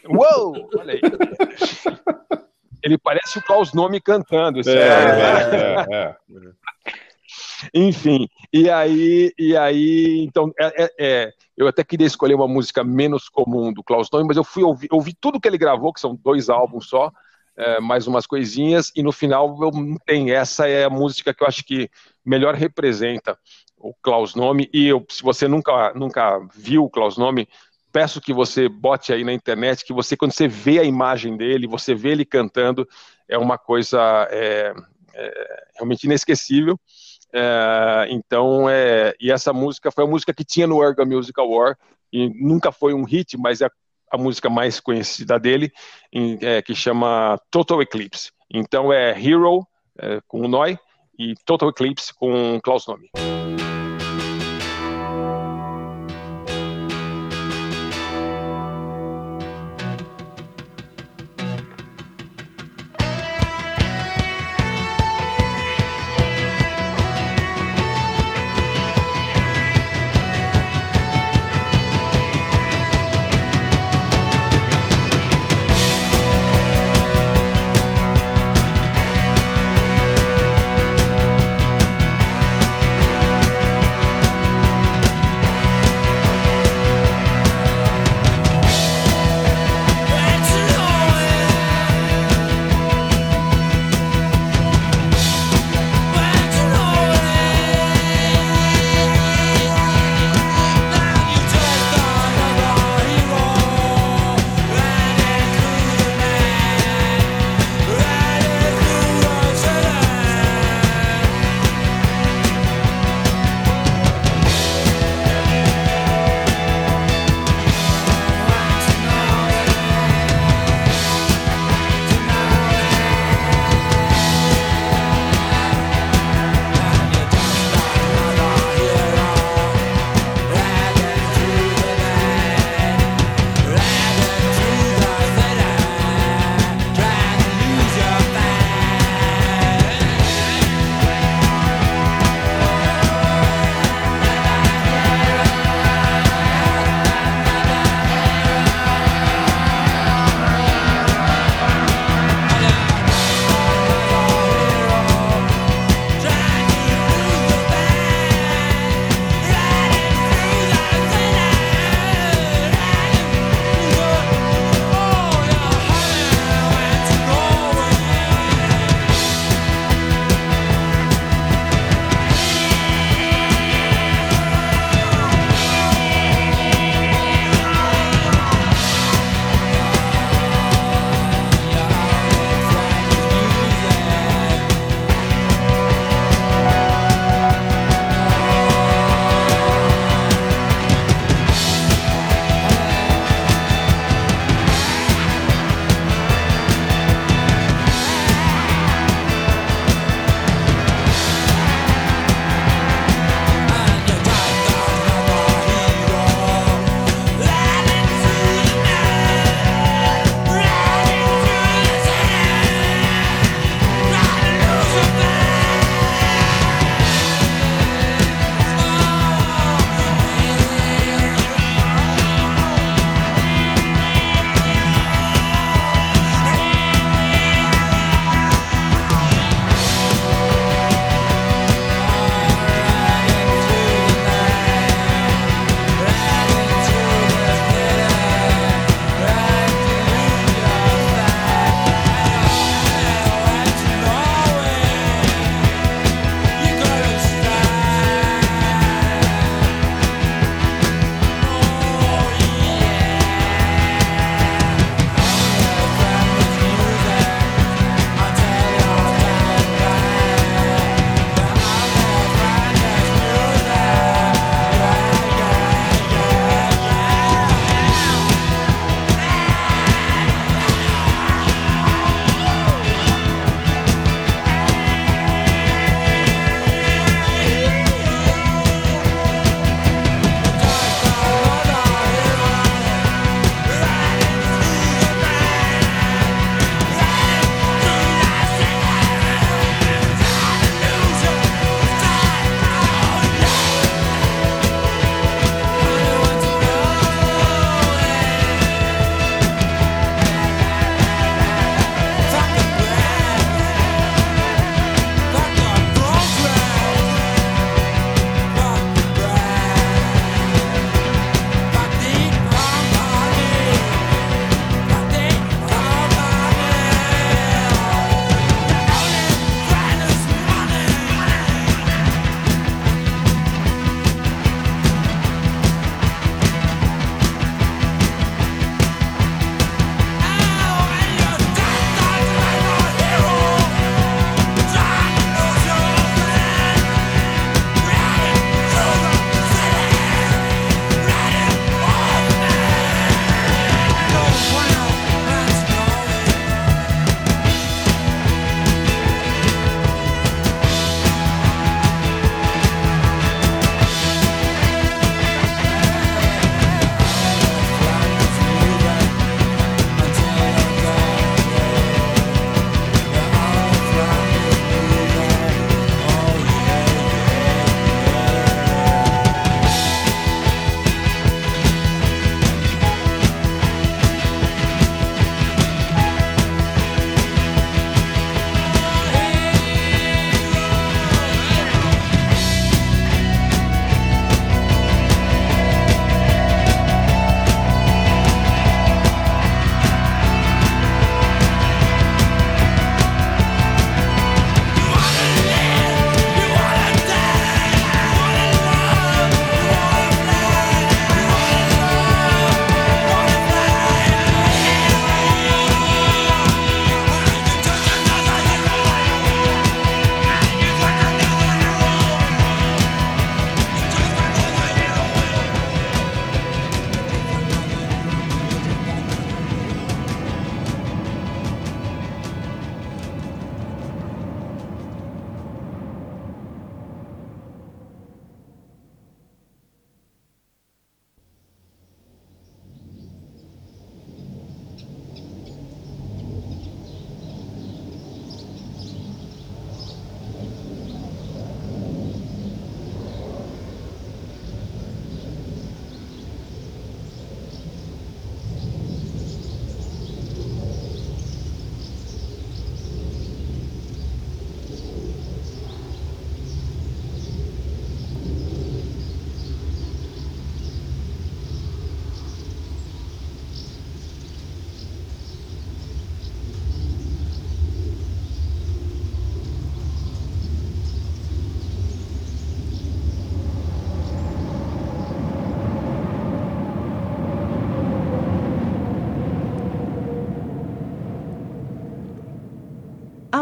uou! Olha aí. Ele parece o Klaus Nome cantando. É, é, é, Enfim, e aí, e aí, então, é, é- é, eu até queria escolher uma música menos comum do Klaus Nomi, mas eu fui ouvir, ouvi tudo que ele gravou, que são dois álbuns só, é, mais umas coisinhas, e no final eu tenho. Essa é a música que eu acho que melhor representa o Klaus Nome, e eu, se você nunca, nunca viu o Klaus Nome, peço que você bote aí na internet, que você, quando você vê a imagem dele, você vê ele cantando, é uma coisa é, é, realmente inesquecível. É, então, é, e essa música foi a música que tinha no Orga Musical War, e nunca foi um hit, mas é a música mais conhecida dele, em- é, que chama Total Eclipse. Então é Hero é, com o Noi e Total Eclipse com Klaus Nomi.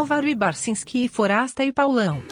Álvaro e Barcinski, Forasta e Paulão.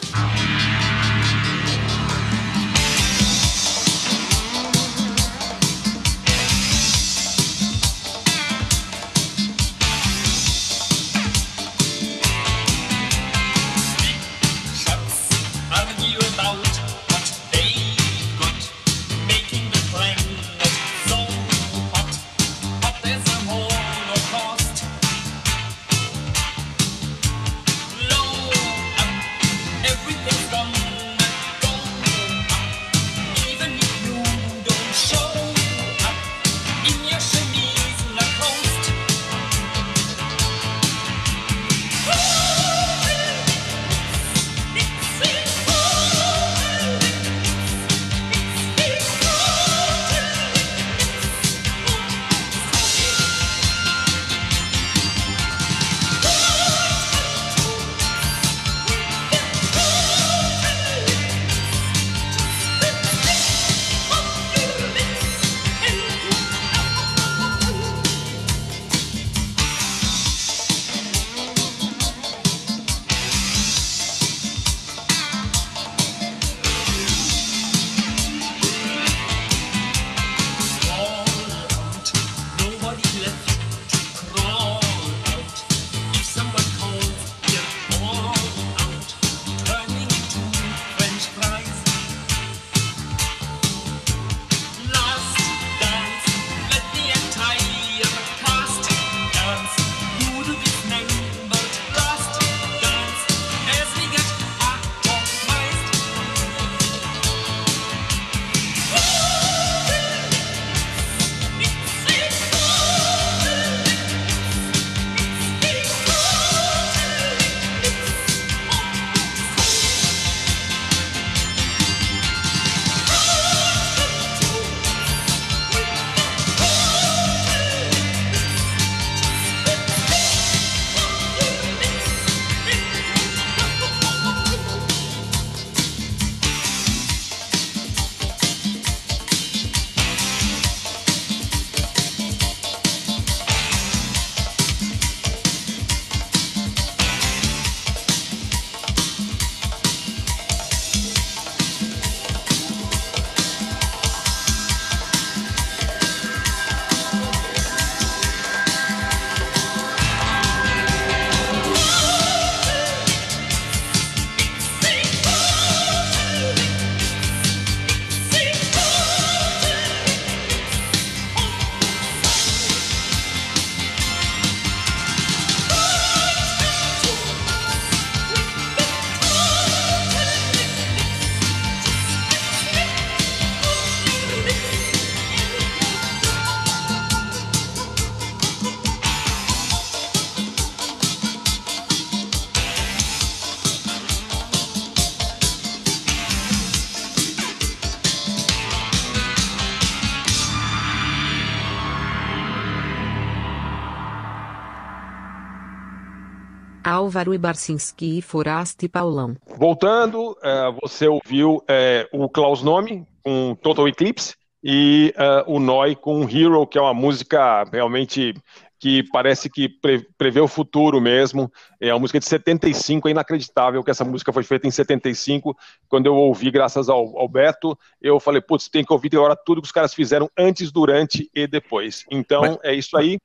Álvaro e Barcinski, Forasta e Paulão. Voltando, eh, você ouviu eh, o Klaus Nome com Total Eclipse e eh, o Noi com Hero, que é uma música realmente que parece que pre- prevê o futuro mesmo. É uma música de 75, é inacreditável que essa música foi feita em 75. Quando eu ouvi, graças ao, ao Beto, eu falei, putz, tem que ouvir agora tudo que os caras fizeram antes, durante e depois. Então, Mas- é isso aí.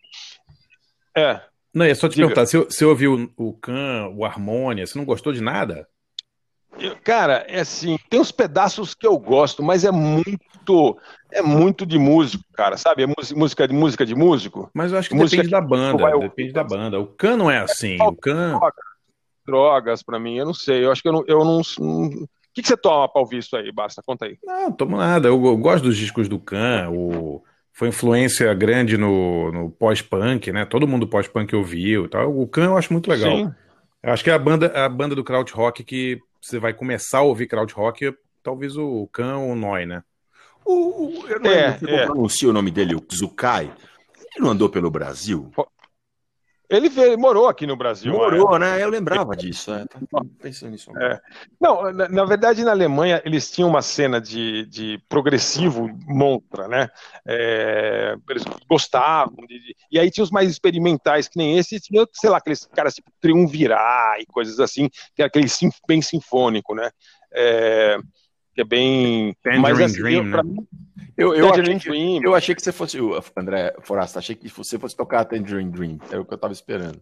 É. Não, é só te Diga. perguntar, você, você ouviu o Khan, o Harmonia, você não gostou de nada? Eu- Cara, é assim, tem uns pedaços que eu gosto, mas é muito, é muito de músico, cara, sabe? É música, de música de músico. Mas eu acho que Música depende da banda, depende da banda. O Khan não é assim, o Khan... Drogas pra mim, eu não sei, eu acho que eu não, eu não, O que, que você toma pra ouvir isso aí, Basta? Conta aí. Não, tomo nada. Eu, eu gosto dos discos do Khan. O, foi influência grande no, no pós-punk, né? Todo mundo pós-punk ouviu e tal. O Khan eu acho muito legal. Sim. Eu acho que é a banda, a banda do krautrock que você vai começar a ouvir krautrock, talvez o Khan ou o Noi, né? O, eu não É, lembro é. pronuncia o nome dele, o Zukai. Ele não andou pelo Brasil? Ele, veio, ele morou aqui no Brasil. Morou, é. né? Eu lembrava disso. É. Tava pensando nisso. É. Não, na, na verdade, na Alemanha, eles tinham uma cena de, de progressivo montra, né? É, eles gostavam. de- de- e aí tinha os mais experimentais, que nem esse, e tinha, sei lá, aqueles caras tipo Triunvirar e coisas assim, que é aquele sim- bem sinfônico, né? É, que é bem. Tangerine assim, Dream, eu- pra né? mim, Eu, eu, achei que, Dream. eu achei que você fosse, André Forasta, achei que você fosse tocar Tangerine Dream. É o que eu tava esperando.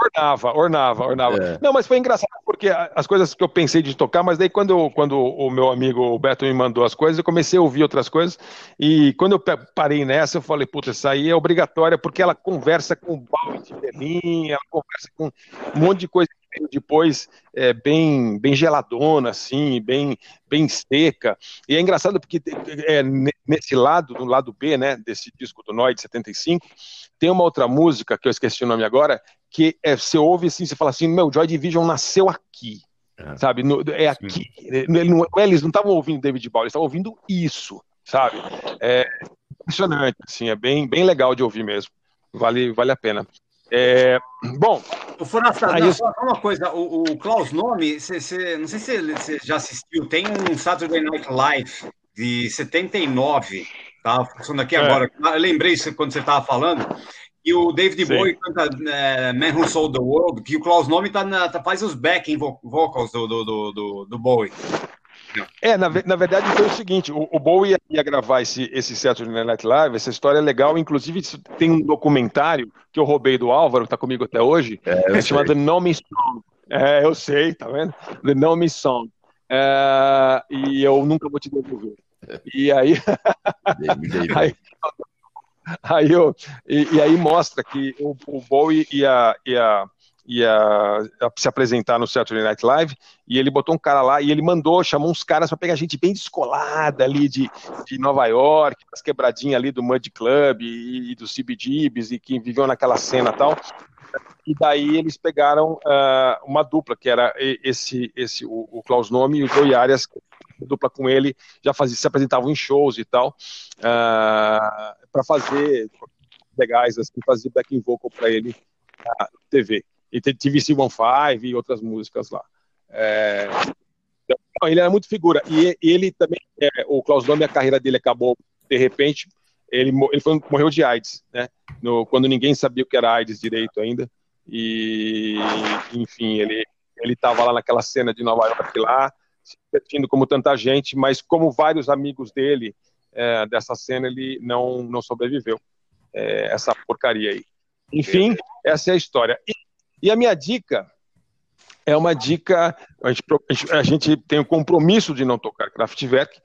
Ornava, ornava, ornava. É. Não, mas foi engraçado porque as coisas que eu pensei de tocar, mas daí quando, quando o meu amigo Beto me mandou as coisas, eu comecei a ouvir outras coisas. E quando eu parei nessa, eu falei, puta, essa aí é obrigatória porque ela conversa com o Bowie de Berlim, ela conversa com um monte de coisa veio depois é, bem, bem geladona, assim, bem, bem seca. E é engraçado porque é, ne- nesse lado, do lado B, né, desse disco do Noid 75, tem uma outra música que eu esqueci o nome agora, que é, você ouve assim, você fala assim, meu, Joy Division nasceu aqui, sabe? No- é aqui. Ele não- eles não estavam ouvindo David Bowie, eles estavam ouvindo isso, sabe? É impressionante, assim, é bem, bem legal de ouvir mesmo. Vale, vale a pena. É, bom, O Forasta, Aí não, eu- só uma coisa, o, o Klaus Nome, cê, cê- não sei se você já assistiu, tem um Saturday Night Live de 79, tá funcionando aqui É. agora. Eu lembrei isso quando você estava falando. E o David Sim. Bowie canta é, Man Who Sold the World, que o Klaus Nome tá na- tá- faz os backing vo- vocals do, do, do, do Bowie. É, na, na verdade foi o seguinte, o, o Bowie ia, ia gravar esse, esse Saturday Night Live, essa história é legal, inclusive tem um documentário que eu roubei do Álvaro, que tá comigo até hoje, eu que se chama sei. The No Me Song. É, eu sei, tá vendo? The No Me Song. É, e eu nunca vou te devolver. E aí, aí, aí, eu, e, e aí mostra que o, o Bowie ia, ia, ia se apresentar no Saturday Night Live e ele botou um cara lá e ele mandou, chamou uns caras para pegar gente bem descolada ali de, de Nova York, das quebradinhas ali do Mud Club e, e do CBGBs e que viviam naquela cena tal. E daí eles pegaram ah, uma dupla, que era esse, esse o, o Klaus Nome e o Joey Arias, dupla com ele, já fazia, se apresentavam em shows e tal, para fazer legais, assim, fazer backing vocal para ele na TV. E te- TVC15 e outras músicas lá. É, então, ele era muito figura. E, ele também, é, o Klaus Nome, a carreira dele acabou de repente. Ele, ele foi- morreu de AIDS, né? No- quando ninguém sabia o que era AIDS direito ainda. E, enfim, ele ele estava lá naquela cena de Nova York lá, se divertindo como tanta gente, mas como vários amigos dele é, dessa cena, ele não, não sobreviveu. É, essa porcaria aí. Enfim, essa é a história. E, e a minha dica é uma dica. A gente, a gente- tem o compromisso de não tocar Kraftwerk,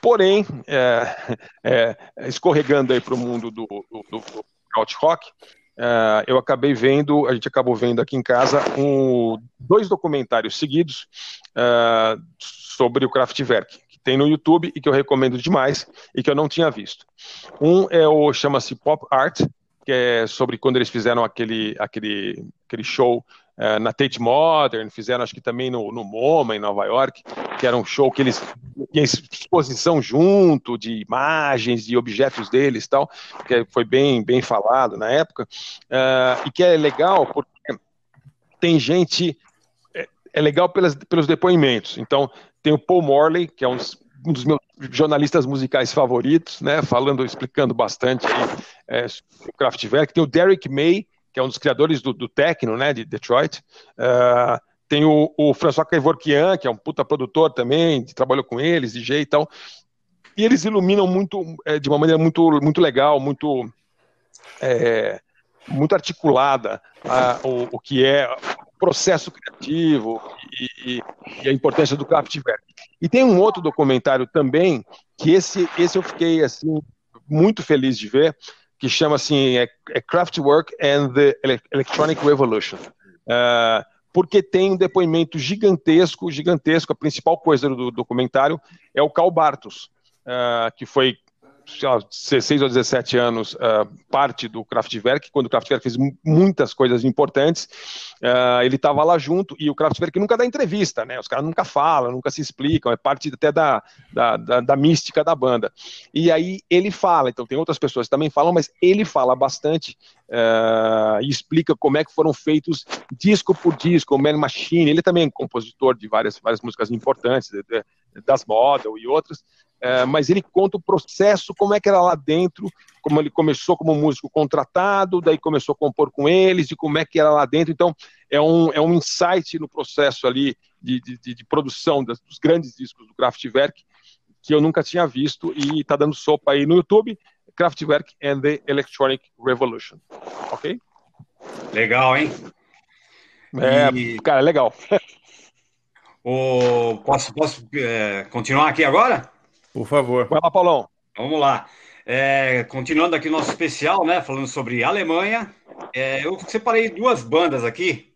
porém, é, é, escorregando aí para o mundo do, do, do, do rock, é, eu acabei vendo, a gente acabou vendo aqui em casa um, dois documentários seguidos é, sobre o Kraftwerk, que tem no YouTube e que eu recomendo demais e que eu não tinha visto. Um é o chama-se Pop Art, que é sobre quando eles fizeram aquele, aquele, aquele show eh, na Tate Modern, fizeram acho que também no, no MoMA em Nova York, que era um show que eles tinham exposição junto de imagens, de objetos deles e tal, que foi bem, bem falado na época, eh, e que é legal porque tem gente é, é legal pelas, pelos depoimentos. Então, tem o Paul Morley, que é um dos, um dos meus jornalistas musicais favoritos, né, falando, explicando bastante é, o Kraftwerk. Tem o Derek May, que é um dos criadores do, do techno, né, de Detroit. Ah, tem o, o François Kevorkian, que é um puta produtor também, que trabalhou com eles, DJ e tal. E eles iluminam muito, é, de uma maneira muito, muito legal, muito, é, muito articulada ah, o, o que é processo criativo e, e- a importância do Kraftwerk. E tem um outro documentário também, que esse, esse eu fiquei assim muito feliz de ver, que chama assim é, é Kraftwerk and the Ele- Electronic Revolution. Ah, porque tem um depoimento gigantesco, gigantesco. A principal coisa do documentário é o Carl Bartos, ah, que foi lá, 16 ou 17 anos, ah, parte do Kraftwerk, quando o Kraftwerk fez mu- muitas coisas importantes, ah, ele estava lá junto, e o Kraftwerk nunca dá entrevista, né? Os caras nunca falam, nunca se explicam, é parte até da, da, da, da mística da banda. E aí ele fala, então tem outras pessoas que também falam, mas ele fala bastante ah, e explica como é que foram feitos disco por disco, o Man Machine, ele também é compositor de várias, várias músicas importantes, das Model e outras, é, mas ele conta o processo, como é que era lá dentro, como ele começou como músico contratado, daí começou a compor com eles, e como é que era lá dentro. Então, é um, é um insight no processo ali de, de, de- produção das- dos grandes discos do Kraftwerk, que eu nunca tinha visto, e está dando sopa aí no YouTube, Kraftwerk and the Electronic Revolution. Ok? Legal, hein? É, E- cara, legal. O... Posso, posso é, continuar aqui agora? Por favor. Vai lá, Paulão. Vamos lá. É, continuando aqui nosso especial, né? Falando sobre Alemanha, é, eu separei duas bandas aqui.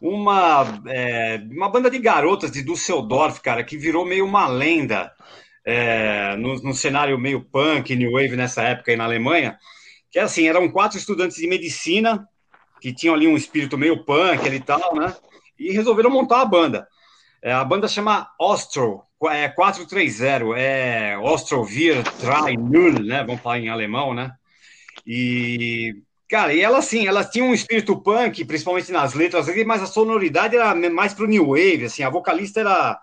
Uma, é, uma banda de garotas de Düsseldorf, cara, que virou meio uma lenda é, no, no cenário meio punk, new wave nessa época aí na Alemanha. Que é assim, eram quatro estudantes de medicina que tinham ali um espírito meio punk ali e tal, né? E resolveram montar a banda. É, a banda chama Ostro, é 430, é Ostro Wir Drei Null, né? Vamos falar em alemão, né? E, cara, e ela assim, ela tinha um espírito punk, principalmente nas letras, mas a sonoridade era mais pro new wave, assim, a vocalista era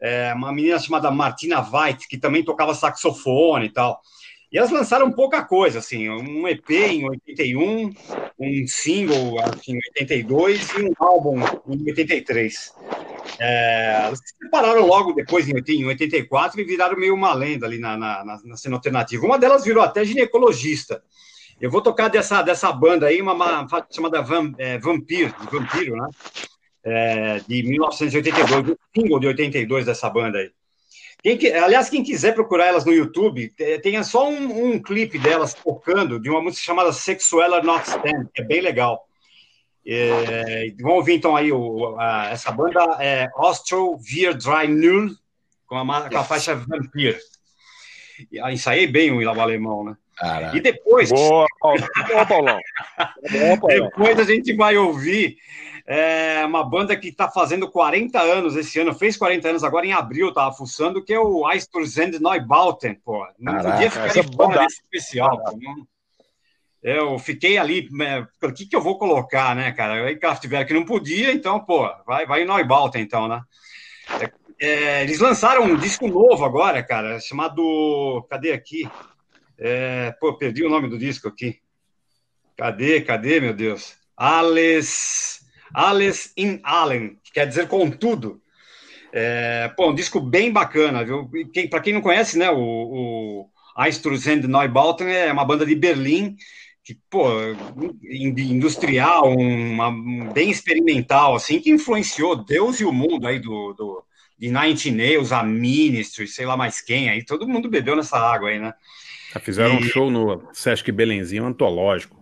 é, uma menina chamada Martina Veit, que também tocava saxofone e tal. E elas lançaram pouca coisa, assim, um EP em 81, um single assim, em 82 e um álbum em 83. É, se separaram logo depois, em 80 em 84, e viraram meio uma lenda ali na, na, na- na cena alternativa. Uma delas virou até ginecologista. Eu vou tocar dessa, dessa banda aí, uma, uma chamada Vam, é, Vampir, Vampiro, né? É, de 1982, o single de 82 dessa banda aí. Quem que- aliás, quem quiser procurar elas no YouTube, te- tenha só um, um clipe delas tocando de uma música chamada Sexuella Not Stand, que é bem legal. É, vamos ouvir então aí o- a- essa banda é Austro Wir Dry Null, com a, com a faixa Vampir. E, ah, Ensaiei bem o alemão, né? E depois. Boa, Paulo. Boa, Paulão. Boa, Paulão. Depois a gente vai ouvir é, uma banda que está fazendo 40 anos esse ano, fez 40 anos agora em abril, tava fuçando, que é o Eisturzend Neubauten, pô. Não Caraca, podia ficar essa de fora banda- desse especial, pô. Não- Eu fiquei ali, o que, que eu vou colocar, né, cara? Aí Kraftwerk não podia, então, pô, vai, vai em Neubauten, então, né? É, é, eles lançaram um disco novo agora, cara, chamado. Cadê aqui? É, pô, perdi o nome do disco aqui. Cadê, cadê, meu Deus? Alles, Alles in Allen, que quer dizer contudo. É, pô, um disco bem bacana, viu? Para quem não conhece, né, o, o Eistruzen Neubauten é uma banda de Berlim, que, pô, in- industrial, uma, um- bem experimental, assim, que influenciou Deus e o mundo aí do, do de Nine Nails, a Ministry, sei lá mais quem, aí todo mundo bebeu nessa água aí, né? Já fizeram um E- show no Sesc Belenzinho antológico.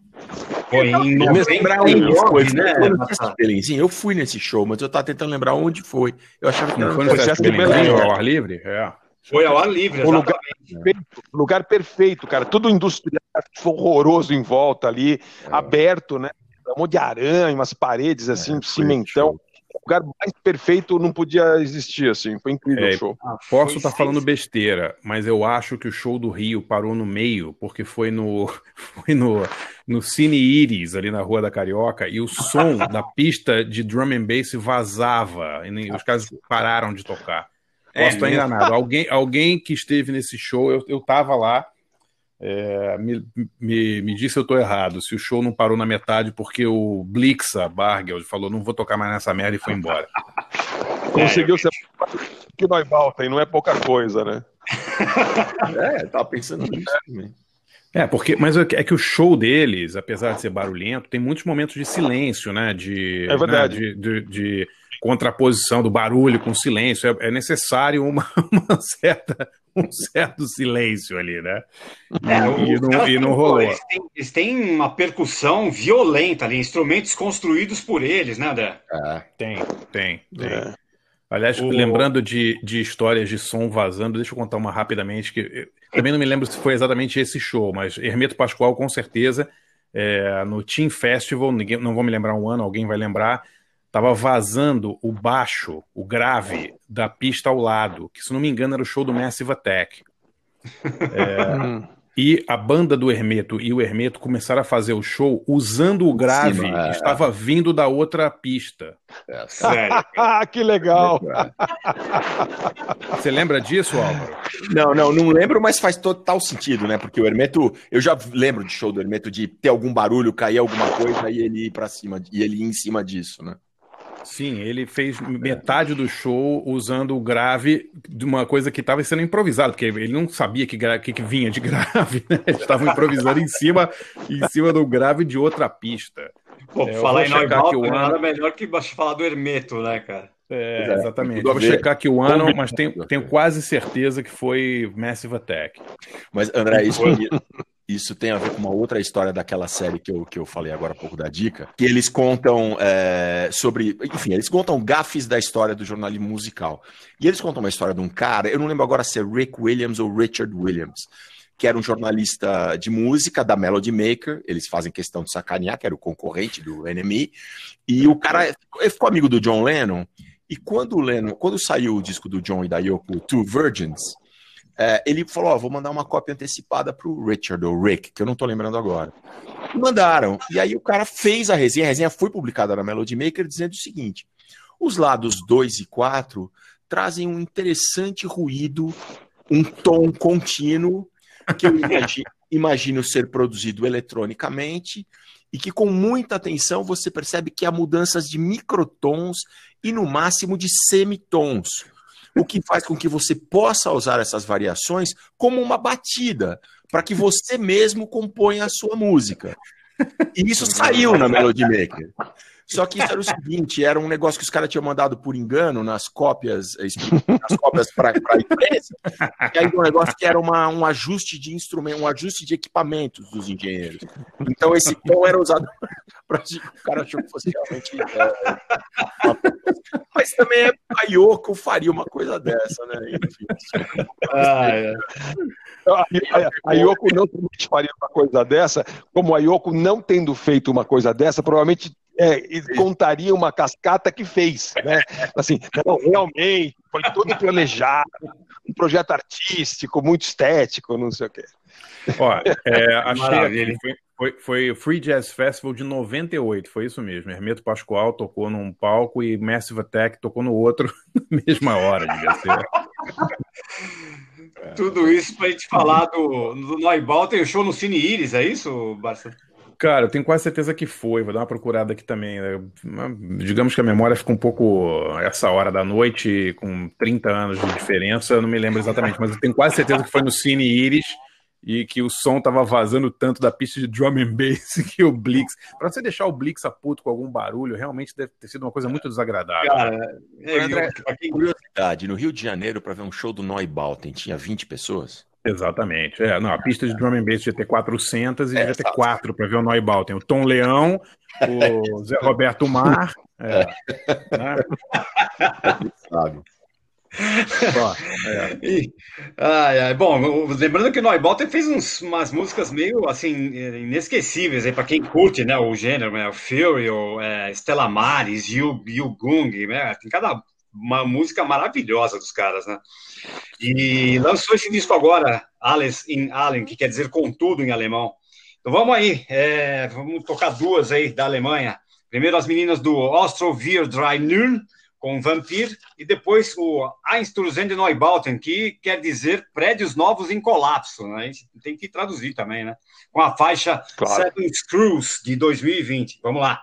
Foi em lembrar onde 99, foi. né? Foi no Sesc Belenzinho? Eu fui nesse show, mas eu tava tentando lembrar onde foi. Eu achava que Não era foi no Sesc Sesc Belenzinho, ao ar livre? É. Foi ao ar livre, O lugar perfeito, lugar perfeito, cara. Tudo industrial, horroroso em volta ali, aberto, né? Um monte de aranha, umas paredes assim, cimentão. O lugar mais perfeito não podia existir, assim. Foi incrível É, o show. Posso estar falando besteira, mas eu acho que o show do Rio parou no meio, porque foi no, foi no, no Cine Iris, ali na Rua da Carioca, e o som da pista de drum and bass vazava, e nem- os caras pararam de tocar. É, Posso estar mesmo? enganado. Alguém, alguém que esteve nesse show, eu, eu tava lá, é, me, me, me disse se eu tô errado, se o show não parou na metade porque o Blixa Bargel falou, não vou tocar mais nessa merda e foi embora. Conseguiu ser que nós volta e não é pouca coisa, né? É, tava pensando nisso também. É, porque, mas é que é que o show deles, apesar de ser barulhento, tem muitos momentos de silêncio, né? De, É verdade. né, de, de- de contraposição do barulho com silêncio. É, é necessário uma, uma certa, um certo silêncio ali, né? E, É, e não, e não rolou. Eles têm, eles têm uma percussão violenta ali, instrumentos construídos por eles, né, André? É. Tem, tem, tem. É. Aliás, O- lembrando de, de histórias de som vazando, deixa eu contar uma rapidamente, que eu também não me lembro se foi exatamente esse show, mas Hermeto Pascoal, com certeza, é, no Team Festival, ninguém, não vou me lembrar um ano, alguém vai lembrar, tava vazando o baixo, o grave da pista ao lado, que se não me engano era o show do Massive Attack. É, e a banda do Hermeto e o Hermeto começaram a fazer o show usando o grave cima, que é. estava vindo da outra pista. Sério. Ah, que legal. Você lembra disso, Álvaro? Não, não, não lembro, mas faz total sentido, né? Porque o Hermeto, eu já lembro de show do Hermeto de ter algum barulho, cair alguma coisa e ele ir pra cima, e ele ir em cima disso, né? Sim, ele fez metade do show usando o grave de uma coisa que estava sendo improvisada, porque ele não sabia que, que, que vinha de grave, né? Eles estavam improvisando em cima, em cima do grave de outra pista. Pô, É, eu falar em vou checar aqui Neubalter, o nada ano. melhor que falar do Hermeto, né, cara? É, é, exatamente. a Vou checar aqui o ano, mas tenho, tenho quase certeza que foi Massive Attack. Mas, André, isso, isso tem a ver com uma outra história daquela série que eu, que eu falei agora há pouco da dica, que eles contam é, sobre. Enfim, eles contam gafes da história do jornalismo musical. E eles contam uma história de um cara, eu não lembro agora se é Rick Williams ou Richard Williams, que era um jornalista de música da Melody Maker. Eles fazem questão de sacanear, que era o concorrente do NME. E o cara ficou amigo do John Lennon. E quando o Lennon, quando saiu o disco do John e da Yoko, Two Virgins, é, ele falou: Ó, vou mandar uma cópia antecipada pro Richard ou Rick, que eu não tô lembrando agora. Mandaram. E aí o cara fez a resenha, a resenha foi publicada na Melody Maker dizendo o seguinte: os lados 2 e 4 trazem um interessante ruído, um tom contínuo, que eu imagi- imagino ser produzido eletronicamente, e que com muita atenção você percebe que há mudanças de microtons e no máximo de semitons o que faz com que você possa usar essas variações como uma batida, para que você mesmo componha a sua música. E isso saiu na Melody Maker. Só que isso era o seguinte, era um negócio que os caras tinham mandado por engano nas cópias, eh, nas cópias para a imprensa, e aí um negócio que era uma, um ajuste de instrumento, um ajuste de equipamentos dos engenheiros. Então esse tom era usado para o cara achou que fosse realmente. uma- Mas também é- a Yoko faria uma coisa dessa, né? Enfim. Ah, é. A, Yoko não faria uma coisa dessa, como a Yoko não tendo feito uma coisa dessa, provavelmente é, e contaria uma cascata que fez, né? Assim, não, realmente, foi tudo planejado, um projeto artístico, muito estético, não sei o quê. Ó, é, achei foi, foi, Free Jazz Festival de 98, foi isso mesmo. Hermeto Pascoal tocou num palco e Massive Attack tocou no outro na mesma hora, devia ser. Tudo isso pra gente falar do, do Neubal. Tem o show no Cine Iris, é isso, Barça? Cara, eu tenho quase certeza que foi. Vou dar uma procurada aqui também. né? Digamos que a memória fica um pouco essa hora da noite, com 30 anos de diferença, eu não me lembro exatamente, mas eu tenho quase certeza que foi no Cine Iris e que o som tava vazando tanto da pista de drum and bass que o Blix. Pra você deixar o Blix a puto com algum barulho, realmente deve ter sido uma coisa muito desagradável. Cara, é, André, quem- curiosidade, no Rio de Janeiro, para ver um show do Neubalten, tinha 20 pessoas? Exatamente. É, não, a pista de drum and bass devia ter 400 e É, devia ter exato. quatro para ver o Neubal. Tem o Tom Leão, o Zé Roberto Mar. É, né? Sabe? Só, é. Ih, ai, ai. Bom, lembrando que o Neubalter fez uns- umas músicas meio assim inesquecíveis aí para quem curte, né, o gênero, né, o Fury, o é, Stella Maris, Yu, Yu Gung, né, tem cada uma música maravilhosa dos caras, né? E lançou esse disco agora, Alles in Allen, que quer dizer contudo em alemão. Então vamos aí, é, vamos tocar duas aí da Alemanha. Primeiro as meninas do Ostro Wir 3.0 com Vampir e depois o Einstürzende Neubauten, que quer dizer prédios novos em colapso, né? A gente tem que traduzir também, né? Com a faixa Claro. Seven Screws de 2020. Vamos lá.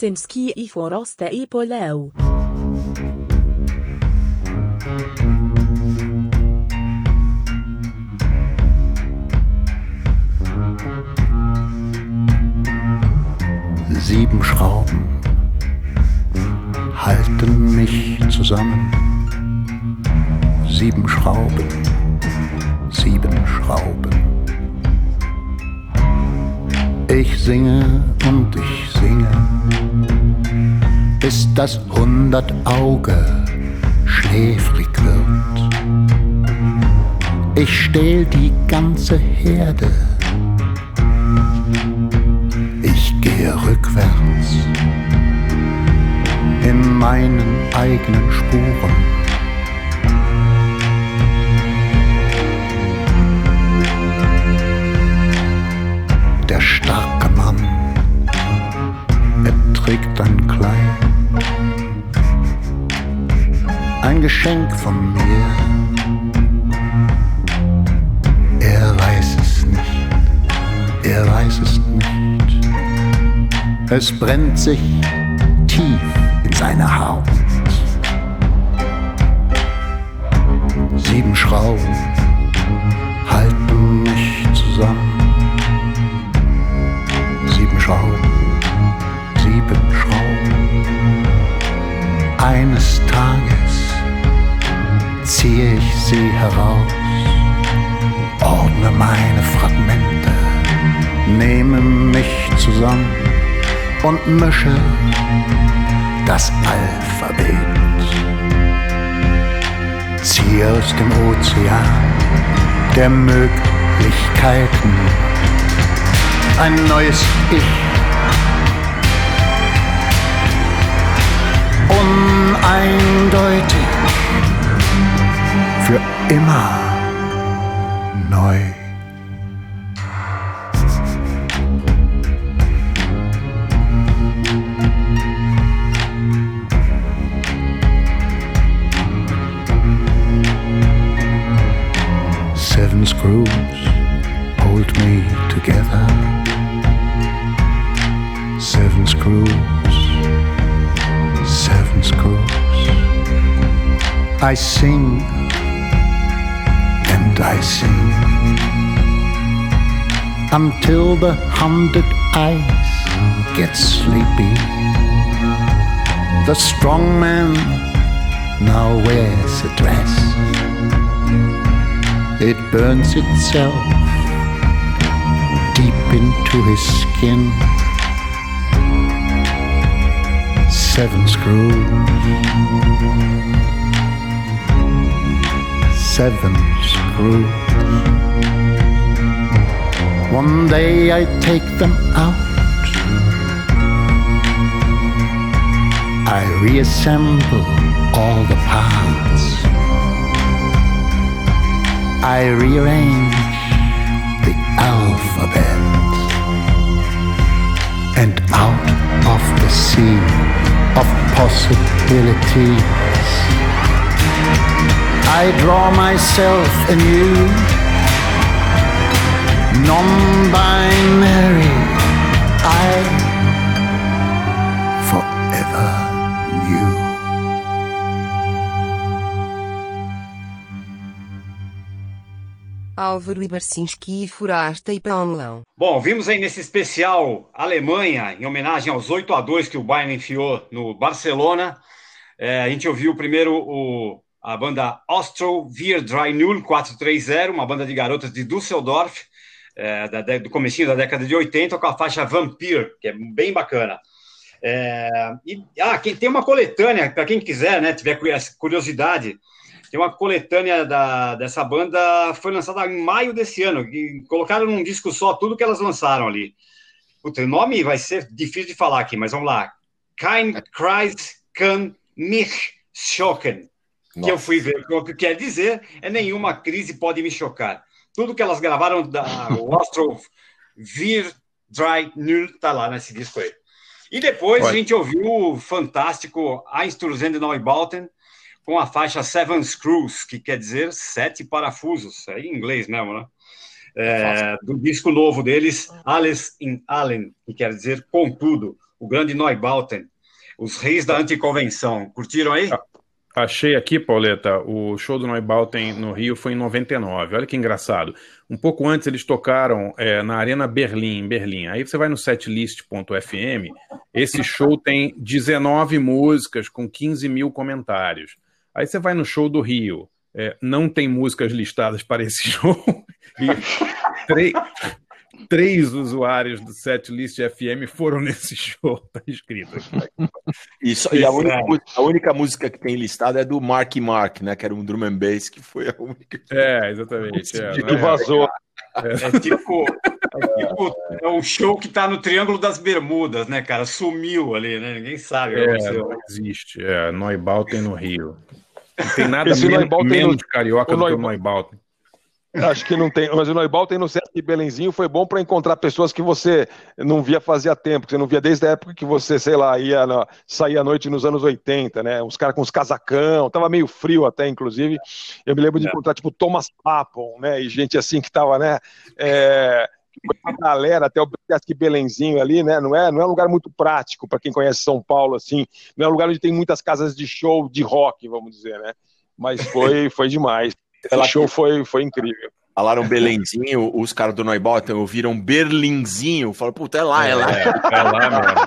Ibersinski i Foroste i Polau. dat auge. Zusammen und mische das Alphabet. Ziehe aus dem Ozean der Möglichkeiten ein neues Ich. Uneindeutig, für immer neu. I sing and I sing until the hundred eyes get sleepy. The strong man now wears a dress. It burns itself deep into his skin. Seven screws. Seven screws. One day I take them out. I reassemble all the parts. I rearrange the alphabet. And out of the sea of possibilities, I draw myself anew, non binary. I forever knew. Álvaro Ibarcinski e Furasta e Paulão. Bom, vimos aí nesse especial Alemanha, em homenagem aos 8 a 2 que o Bayern enfiou no Barcelona. É, a gente ouviu primeiro o, a banda Austro Wir 3 0 430, uma banda de garotas de Düsseldorf. é, da, do comecinho da década de 80 com a faixa Vampire, que é bem bacana. É, e, ah, quem tem uma coletânea, para quem quiser, né, tiver curiosidade, tem uma coletânea da, dessa banda, foi lançada em maio desse ano, e colocaram num disco só tudo que elas lançaram ali. Puta, o nome vai ser difícil de falar aqui, mas vamos lá. Kein Kreis kann mich schocken. Que eu fui ver. O que quer dizer é nenhuma crise pode me chocar. Tudo que elas gravaram da o Astro Vir Dry Null tá lá nesse disco aí. E depois a Olha. gente ouviu o fantástico Einstürzende Neubauten com a faixa Seven Screws, que quer dizer sete parafusos. É em inglês mesmo, né? É, do disco novo deles, Alles in Allen, que quer dizer contudo, o grande Neubauten, os reis da anticonvenção. Curtiram aí? Achei aqui, Pauleta, o show do Neubauten no Rio foi em 99. Olha que engraçado. Um pouco antes eles tocaram é, na Arena Berlim, em Berlim. Aí você vai no setlist.fm, esse show tem 19 músicas com 15 mil comentários. Aí você vai no show do Rio, é, não tem músicas listadas para esse show. E três, três usuários do setlist FM foram nesse show, tá escrito aqui. E, só- e a, única, é. música- a única música que tem listada é do Mark Mark, né? Que era um drum and bass, que foi a única. que- É, exatamente. É, Que não é- vazou. É tipo, é tipo é um show que tá no Triângulo das Bermudas, né, cara? Sumiu ali, né? Ninguém sabe o É, não existe. É, Neubauten no Rio. Não tem nada Esse menos, Neubauten menos no- carioca o do que o Neuba- Neubauten. Acho que não tem, mas o Noibal tem no Sesc Belenzinho, foi bom para encontrar pessoas que você não via fazia tempo, que você não via desde a época que você, sei lá, ia na, saía à noite nos anos 80, né? Uns caras com os casacão, tava meio frio até, inclusive. Eu me lembro de encontrar, tipo, Thomas Papon, né? E gente assim que tava, né? É, galera até o Sesc Belenzinho ali, né? Não é, não é um lugar muito prático para quem conhece São Paulo, assim. Não é um lugar onde tem muitas casas de show de rock, vamos dizer, né? Mas foi, foi demais. Ela- Esse show foi, foi incrível. Falaram Belenzinho, os caras do Neubauten ouviram Berlinzinho. Falaram, puta, é lá, é, lá. É, é lá mesmo.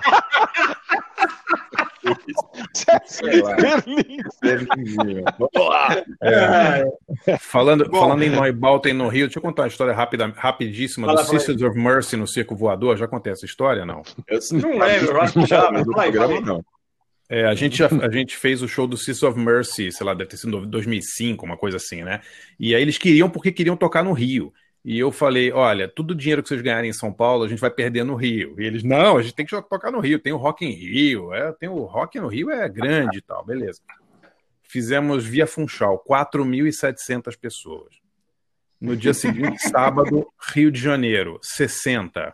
Berlinzinho. Vamos lá. É. Falando, Bom. falando em Neubauten no Rio, deixa eu contar uma história rápida, rapidíssima Fala do Sisters of Mercy no Circo Voador. Já contei essa história, não? Eu Não lembro, acho que já. Fala aí. não. É, a, gente já, a gente fez o show do Sisters of Mercy, sei lá, deve ter sido em 2005, uma coisa assim, né? E aí eles queriam porque queriam tocar no Rio. E eu falei, olha, todo o dinheiro que vocês ganharem em São Paulo, a gente vai perder no Rio. E eles, não, a gente tem que tocar no Rio, tem o Rock em Rio, é, tem o Rock no Rio é grande e tal, beleza. Fizemos via Funchal, 4.700 pessoas. No dia seguinte, sábado, Rio de Janeiro, 60.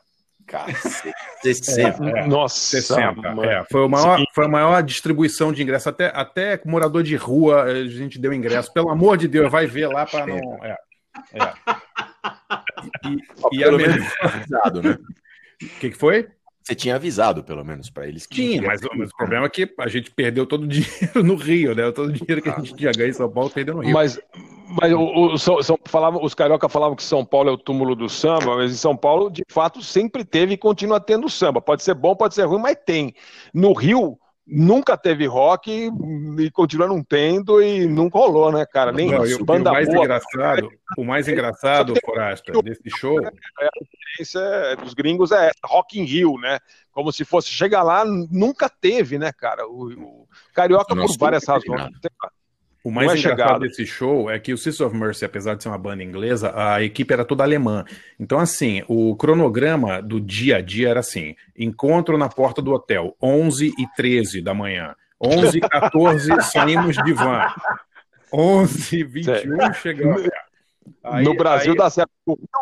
Cacete. 60. É, Nossa, 60. mano. É, foi, o maior, foi a maior distribuição de ingresso. Até, até morador de rua a gente deu ingresso. Pelo amor de Deus, vai ver lá para não. É, é. E, e a melhor- menos avisado, né? O que, que foi? Você tinha avisado, pelo menos, pra eles. que Tinha, mas, mas o problema é que a gente perdeu todo o dinheiro no Rio, né? Todo o dinheiro que a gente tinha ganho em São Paulo perdeu no Rio. Mas, mas o, o- São- São- falavam- os carioca falavam que São Paulo é o túmulo do samba, mas em São Paulo, de fato, sempre teve e continua tendo samba. Pode ser bom, pode ser ruim, mas tem. No Rio, nunca teve rock e, e continua não tendo e nunca rolou, né, cara? Nem Não, e, o- e o banda mais boa. engraçado, o mais engraçado, Forasta, desse show, A referência é- dos gringos é essa, Rock in Rio, né? Como se fosse. Chega lá, nunca teve, né, cara? O, o carioca, por várias razões. O mais Não é engraçado chegado. desse show é que o Sisters of Mercy, apesar de ser uma banda inglesa, a equipe era toda alemã. Então, assim, o cronograma do dia a dia era assim: encontro na porta do hotel, 11 e 13 da manhã. 11 e 14 saímos de van. 11 e 21 chegamos. Aí- no Brasil aí- dá certo.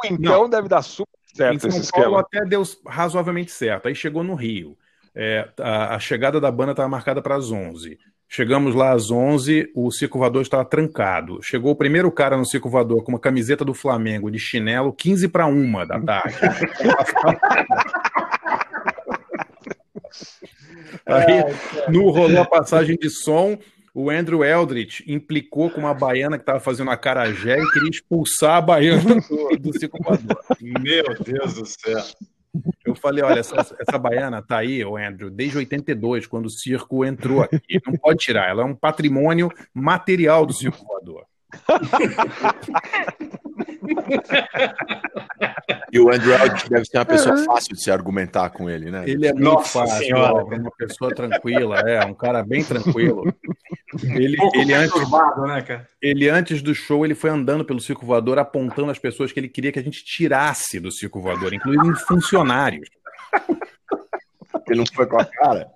Então, deve dar super certo em São Paulo até deu razoavelmente certo. Aí chegou no Rio. É, a, a chegada da banda estava marcada para as 11. Chegamos lá às 11, o Voador estava trancado. Chegou o primeiro cara no Voador com uma camiseta do Flamengo de chinelo, 15 para uma da tarde. Aí não rolou a passagem de som. O Andrew Eldritch implicou com uma baiana que estava fazendo a carajé e queria expulsar a baiana do, do. Meu Deus do céu. Eu falei, olha, essa, essa baiana tá aí, ô Andrew, desde 82, quando o circo entrou aqui. Não pode tirar, ela é um patrimônio material do circo voador. E o Andrew deve ser uma pessoa fácil de se argumentar com ele, né? Ele é muito Nossa fácil, Senhora, ó, uma pessoa tranquila, é, um cara bem tranquilo. Ele, Um pouco ele, antes, né, cara? ele, antes do show, ele foi andando pelo circo voador, apontando as pessoas que ele queria que a gente tirasse do circo voador, incluindo funcionários. Ele não foi com a cara.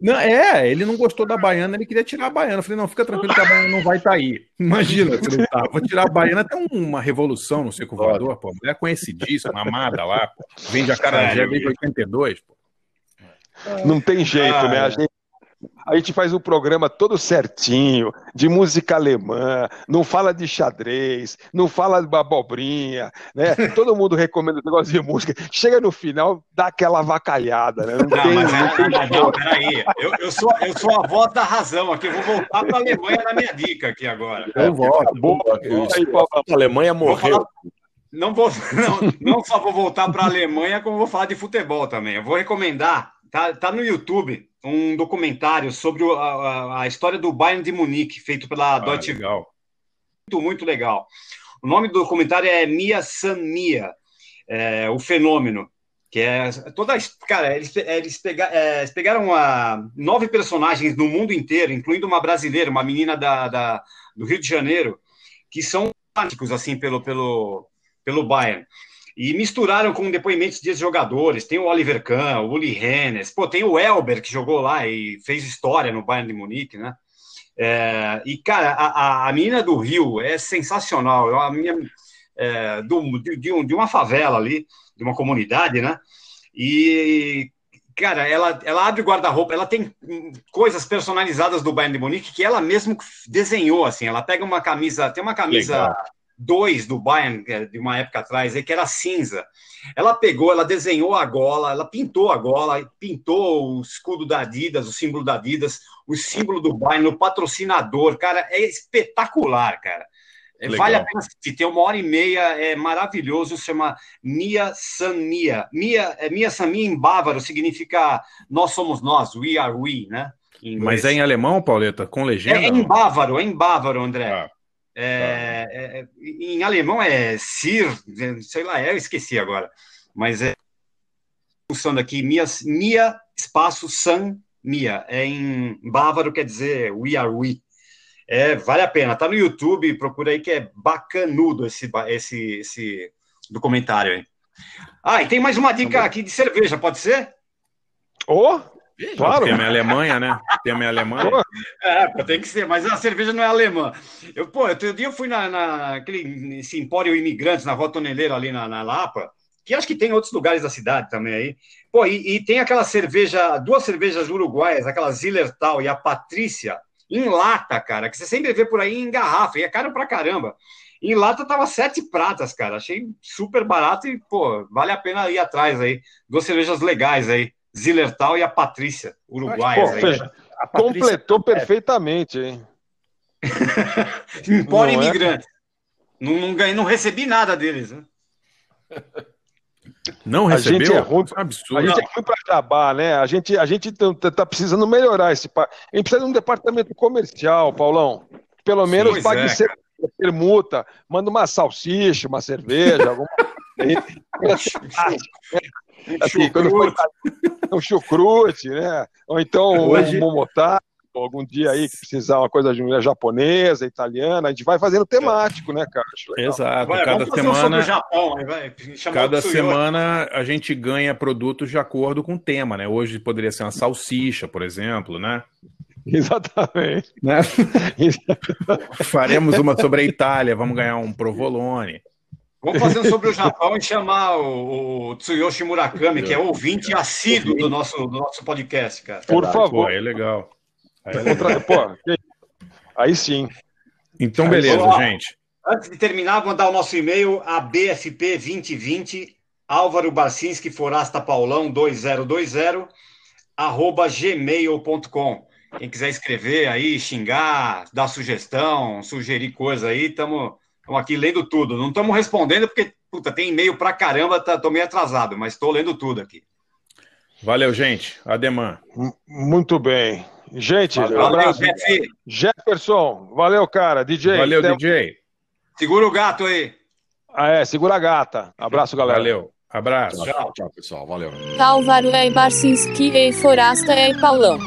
Não, é, ele não gostou da baiana, ele queria tirar a baiana. Eu falei, não, fica tranquilo que a baiana não vai estar aí. Imagina, se ele tá, vou tirar a baiana, tem uma revolução no circo voador, pô. Mulher conhecidíssima, amada lá, pô. Vende a carajé Sério, desde 82, pô. Não tem jeito, Ah, né? A é. gente, a gente faz um programa todo certinho, de música alemã, não fala de xadrez, não fala de abobrinha, né? Todo mundo recomenda o negócio de música. Chega no final, dá aquela avacalhada, né? Não, Não, tem, mas, não é, tem mas não, peraí. Eu, eu, sou, eu sou a voz da razão aqui. Eu vou voltar para a Alemanha na minha dica aqui agora. Eu volto. Boa, aí, Paulo. A Alemanha Vou morreu. falar- Não, vou, não, não só vou voltar para a Alemanha, como vou falar de futebol também. Eu vou recomendar, tá, tá no YouTube, um documentário sobre a, a- a história do Bayern de Munique, feito pela Ah, Deutsche Welle. muito, muito legal. O nome do documentário é Mia San Mia, é, o fenômeno, que é toda, a cara, eles, eles, pega- é, eles pegaram ah, nove personagens no mundo inteiro, incluindo uma brasileira, uma menina da, da- do Rio de Janeiro, que são fanáticos assim pelo pelo pelo Bayern. E misturaram com depoimentos de jogadores. Tem o Oliver Kahn, o Uli Hennes, pô, tem o Elber, que jogou lá e fez história no Bayern de Munique, né? É, e, cara, a, a- a menina do Rio é sensacional. É uma menina é, do- de, de um- de uma favela ali, de uma comunidade, né? E, cara, ela, ela abre guarda-roupa, ela tem coisas personalizadas do Bayern de Munique que ela mesmo desenhou, assim. Ela pega uma camisa, tem uma camisa Legal. 2 do Bayern, é de uma época atrás, aí, que era cinza. Ela pegou, ela desenhou a gola, ela pintou a gola, pintou o escudo da Adidas, o símbolo da Adidas, o símbolo do Bayern, o patrocinador, cara, é espetacular, cara. É, Legal. Vale a pena assistir, tem uma hora e meia, é maravilhoso, se chama Mia San Mia. Mia, é, Mia San Mia em bávaro significa nós somos nós, we are we, né? Mas é em alemão, Pauleta? Com legenda? É, é em bávaro, é em bávaro, André. Ah, É, é, é, em alemão é Sir, sei lá, eu esqueci agora. Mas é função aqui, Mia, Mia espaço San Mia. É em bávaro, quer dizer we are we. É, vale a pena. Tá no YouTube, procura aí que é bacanudo esse, esse, esse documentário aí. Ah, e tem mais uma dica aqui de cerveja, pode ser? Ô, claro. Tem a minha Alemanha, né? Tem a minha Alemanha. É, pô, tem que ser, mas a cerveja não é alemã. Eu, pô, outro dia eu fui na, naquele nesse Empório Imigrantes, na Rua Toneleiro, ali na, na Lapa, que acho que tem em outros lugares da cidade também aí. Pô, e, e tem aquela cerveja, duas cervejas uruguaias, aquela Zillertal e a Patrícia, em lata, cara, que você sempre vê por aí em garrafa, e é caro pra caramba. Em lata tava sete pratas, cara. Achei super barato e, pô, vale a pena ir atrás aí. Duas cervejas legais aí. Zillertal e a Patrícia, uruguaias Pô, aí. fez- completou perfeitamente, hein? Empório Não é? imigrante. Não, não, ganhei, não recebi nada deles. Né? Não A recebeu? gente é ruim, Isso é um absurdo. a gente é ruim para jabá, né? A gente, a gente tá, tá precisando melhorar esse. A gente precisa de um departamento comercial, Paulão. Pelo menos Pois pague é, ser- permuta, manda uma salsicha, uma cerveja, alguma assim, quando for um chucrute, né? Ou então Hoje- um momotá, algum dia aí que precisar uma coisa de mulher japonesa, italiana, a gente vai fazendo temático, né, cara? Legal. Exato. Vai, cada um semana, o Japão. Vai, cada semana a gente ganha produtos de acordo com o tema, né? Hoje poderia ser uma salsicha, por exemplo, né? Exatamente. Né? Faremos uma sobre a Itália, vamos ganhar um provolone. Vamos fazer um sobre o Japão e chamar o, o Tsuyoshi Murakami, que é ouvinte assíduo do nosso, do nosso podcast, cara. Por Pô, favor. aí é legal. Aí é legal. pô, aí sim. Então, beleza, Ó, gente. Antes de terminar, mandar o nosso e-mail a BFP2020, Álvaro Barcinski Forasta Paulão 2020, arroba gmail.com. Quem quiser escrever aí, xingar, dar sugestão, sugerir coisa aí, estamos aqui lendo tudo. Não estamos respondendo porque, puta, tem e-mail pra caramba, tá, tô meio atrasado, mas estou lendo tudo aqui. Valeu, gente. Ademã. Muito bem. Gente, Valeu, abraço. Jeff. Jefferson, valeu, cara. DJ. Valeu, até- DJ. Segura o gato aí. Ah, é, segura a gata. Abraço, galera. Valeu. Abraço. Tchau, tchau, pessoal. Valeu. Álvaro e Barcinski e Forasta e Paulão.